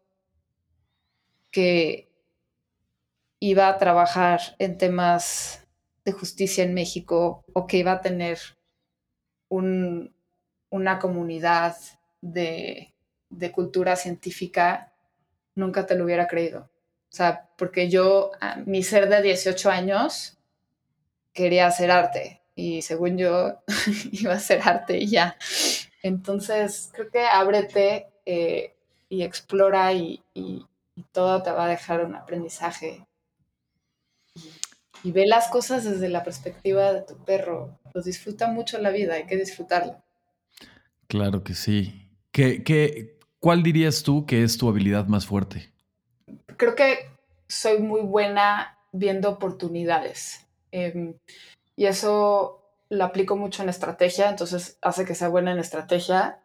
que iba a trabajar en temas de justicia en México o que iba a tener una comunidad de cultura científica, nunca te lo hubiera creído. O sea, porque yo, a mi ser de 18 años, quería hacer arte y según yo iba a hacer arte y ya. Entonces, creo que ábrete eh, y explora y, todo te va a dejar un aprendizaje. Y, ve las cosas desde la perspectiva de tu perro. Lo disfruta mucho la vida, hay que disfrutarlo. Claro que sí. ¿Qué, qué, ¿Cuál dirías tú que es tu habilidad más fuerte? Creo que soy muy buena viendo oportunidades. Em, y eso lo aplico mucho en estrategia, entonces hace que sea buena en estrategia,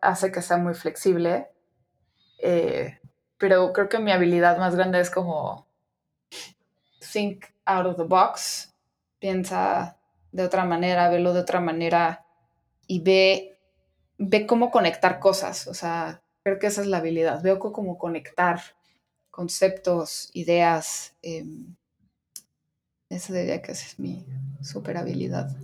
hace que sea muy flexible. Eh, pero creo que mi habilidad más grande es como think out of the box, piensa de otra manera, velo de otra manera y ve ve cómo conectar cosas, o sea, creo que esa es la habilidad, veo cómo conectar conceptos, ideas. Em, esa diría que esa es mi super habilidad.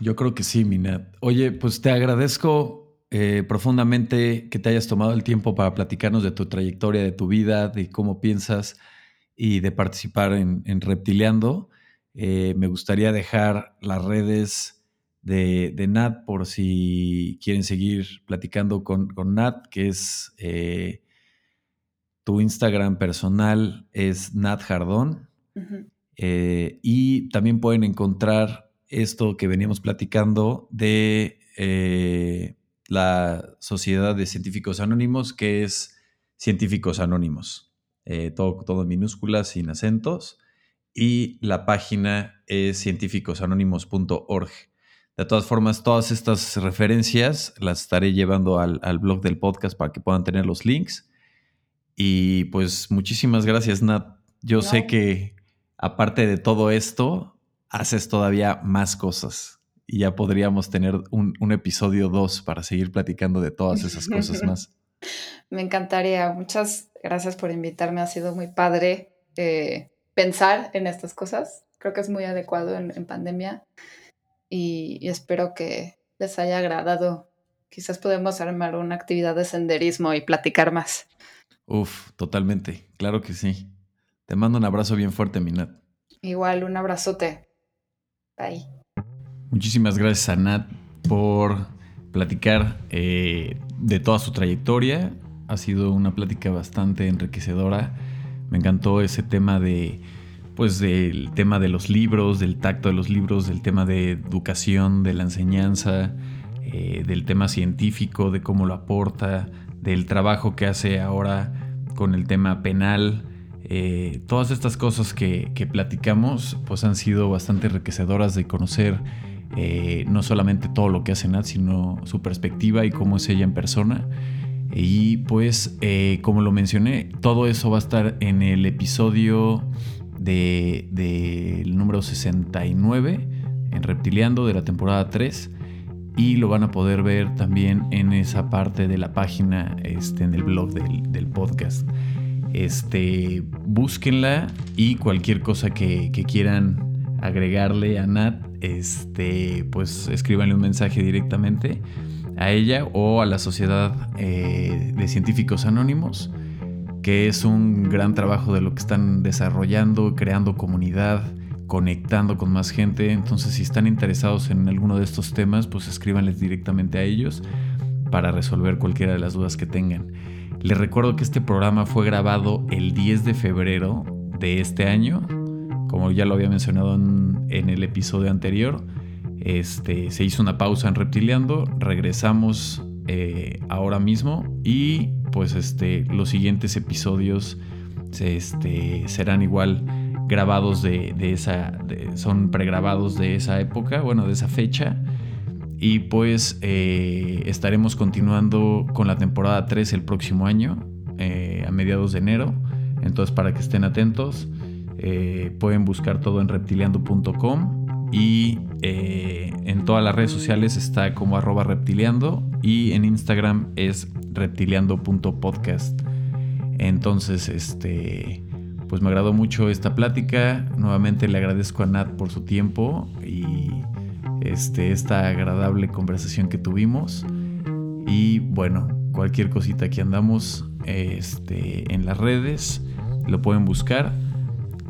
Yo creo que sí, Minat. Oye, pues te agradezco eh, profundamente que te hayas tomado el tiempo para platicarnos de tu trayectoria, de tu vida, de cómo piensas y de participar en, Reptileando. Eh, me gustaría dejar las redes de, Nat por si quieren seguir platicando con, Nat, que es eh, tu Instagram personal es Nat Jardón. Eh, y también pueden encontrar esto que veníamos platicando de la Sociedad de Científicos Anónimos, que es Científicos Anónimos. Todo, todo en minúsculas, sin acentos. Y la página es científicosanónimos.org. De todas formas, todas estas referencias las estaré llevando al, blog del podcast para que puedan tener los links. Y pues muchísimas gracias, Nat. Yo sé que aparte de todo esto, haces todavía más cosas. Y ya podríamos tener un, episodio 2 para seguir platicando de todas esas cosas más. Me encantaría. Muchas gracias por invitarme. Ha sido muy padre eh, pensar en estas cosas. Creo que es muy adecuado en, en pandemia y, espero que les haya agradado. Quizás podemos armar una actividad de senderismo y platicar más. Uf, totalmente. Claro que sí. Te mando un abrazo bien fuerte, Minat. Igual, un abrazote. Bye. Muchísimas gracias a Nat por platicar eh, de toda su trayectoria. Ha sido una plática bastante enriquecedora. Me encantó ese tema de pues del tema de los libros, del tacto de los libros, del tema de educación, de la enseñanza, eh, del tema científico, de cómo lo aporta, del trabajo que hace ahora con el tema penal. Eh, todas estas cosas que, platicamos pues han sido bastante enriquecedoras de conocer eh, no solamente todo lo que hace Nat, sino su perspectiva y cómo es ella en persona. Y pues, como lo mencioné, todo eso va a estar en el episodio del de, número 69 en Reptiliando de la temporada 3 y lo van a poder ver también en esa parte de la página, este, en el blog del, podcast. Este, búsquenla y cualquier cosa que, quieran agregarle a Nat, este, pues escríbanle un mensaje directamente a ella o a la Sociedad eh, de Científicos Anónimos que es un gran trabajo de lo que están desarrollando, creando comunidad, conectando con más gente. Entonces, si están interesados en alguno de estos temas, pues escríbanles directamente a ellos para resolver cualquiera de las dudas que tengan. Les recuerdo que este programa fue grabado el 10 de febrero de este año, como ya lo había mencionado en, el episodio anterior. Este, se hizo una pausa en Reptiliando, regresamos eh, ahora mismo y pues este, los siguientes episodios este, serán igual grabados de, esa, son pregrabados de esa época, bueno, de esa fecha. Y pues eh, estaremos continuando con la temporada 3 el próximo año, eh, a mediados de enero. Entonces para que estén atentos, pueden buscar todo en reptiliando.com y en todas las redes sociales está como arroba reptiliando y en Instagram es reptiliando.podcast. Entonces, este, pues me agradó mucho esta plática. Nuevamente le agradezco a Nat por su tiempo y este, esta agradable conversación que tuvimos. Y bueno, cualquier cosita que andamos este, en las redes, lo pueden buscar.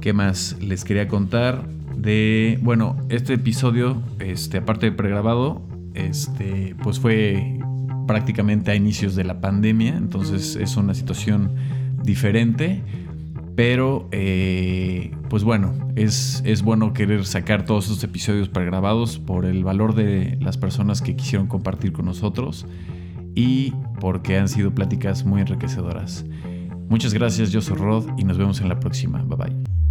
¿Qué más les quería contar? De, bueno, este episodio, este, aparte de pregrabado, este, pues fue prácticamente a inicios de la pandemia, entonces es una situación diferente. Pero, eh, pues bueno, es, es, bueno querer sacar todos estos episodios pregrabados por el valor de las personas que quisieron compartir con nosotros y porque han sido pláticas muy enriquecedoras. Muchas gracias, yo soy Rod y nos vemos en la próxima. Bye bye.